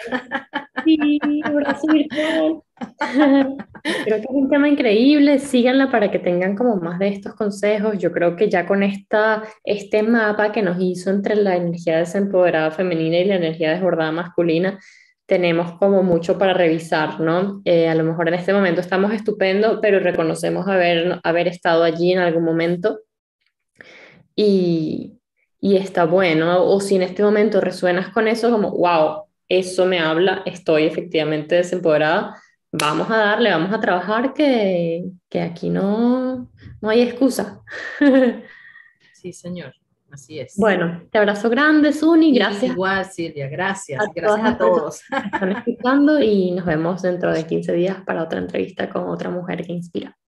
Sí, abrazo virtual. *laughs* Creo que es un tema increíble, síganla para que tengan como más de estos consejos. Yo creo que ya con esta, este mapa que nos hizo entre la energía desempoderada femenina y la energía desbordada masculina, tenemos como mucho para revisar, ¿no? Eh, a lo mejor en este momento estamos estupendo, pero reconocemos haber, haber estado allí en algún momento y, y está bueno. O si en este momento resuenas con eso, como, wow, eso me habla, estoy efectivamente desempoderada, vamos a darle, vamos a trabajar, que, que aquí no, no hay excusa. *laughs* Sí, señor. Así es. Bueno, te abrazo grande, Suni. Gracias. Igual, Silvia. Gracias. gracias a todos. están escuchando y nos vemos dentro de 15 días para otra entrevista con otra mujer que inspira.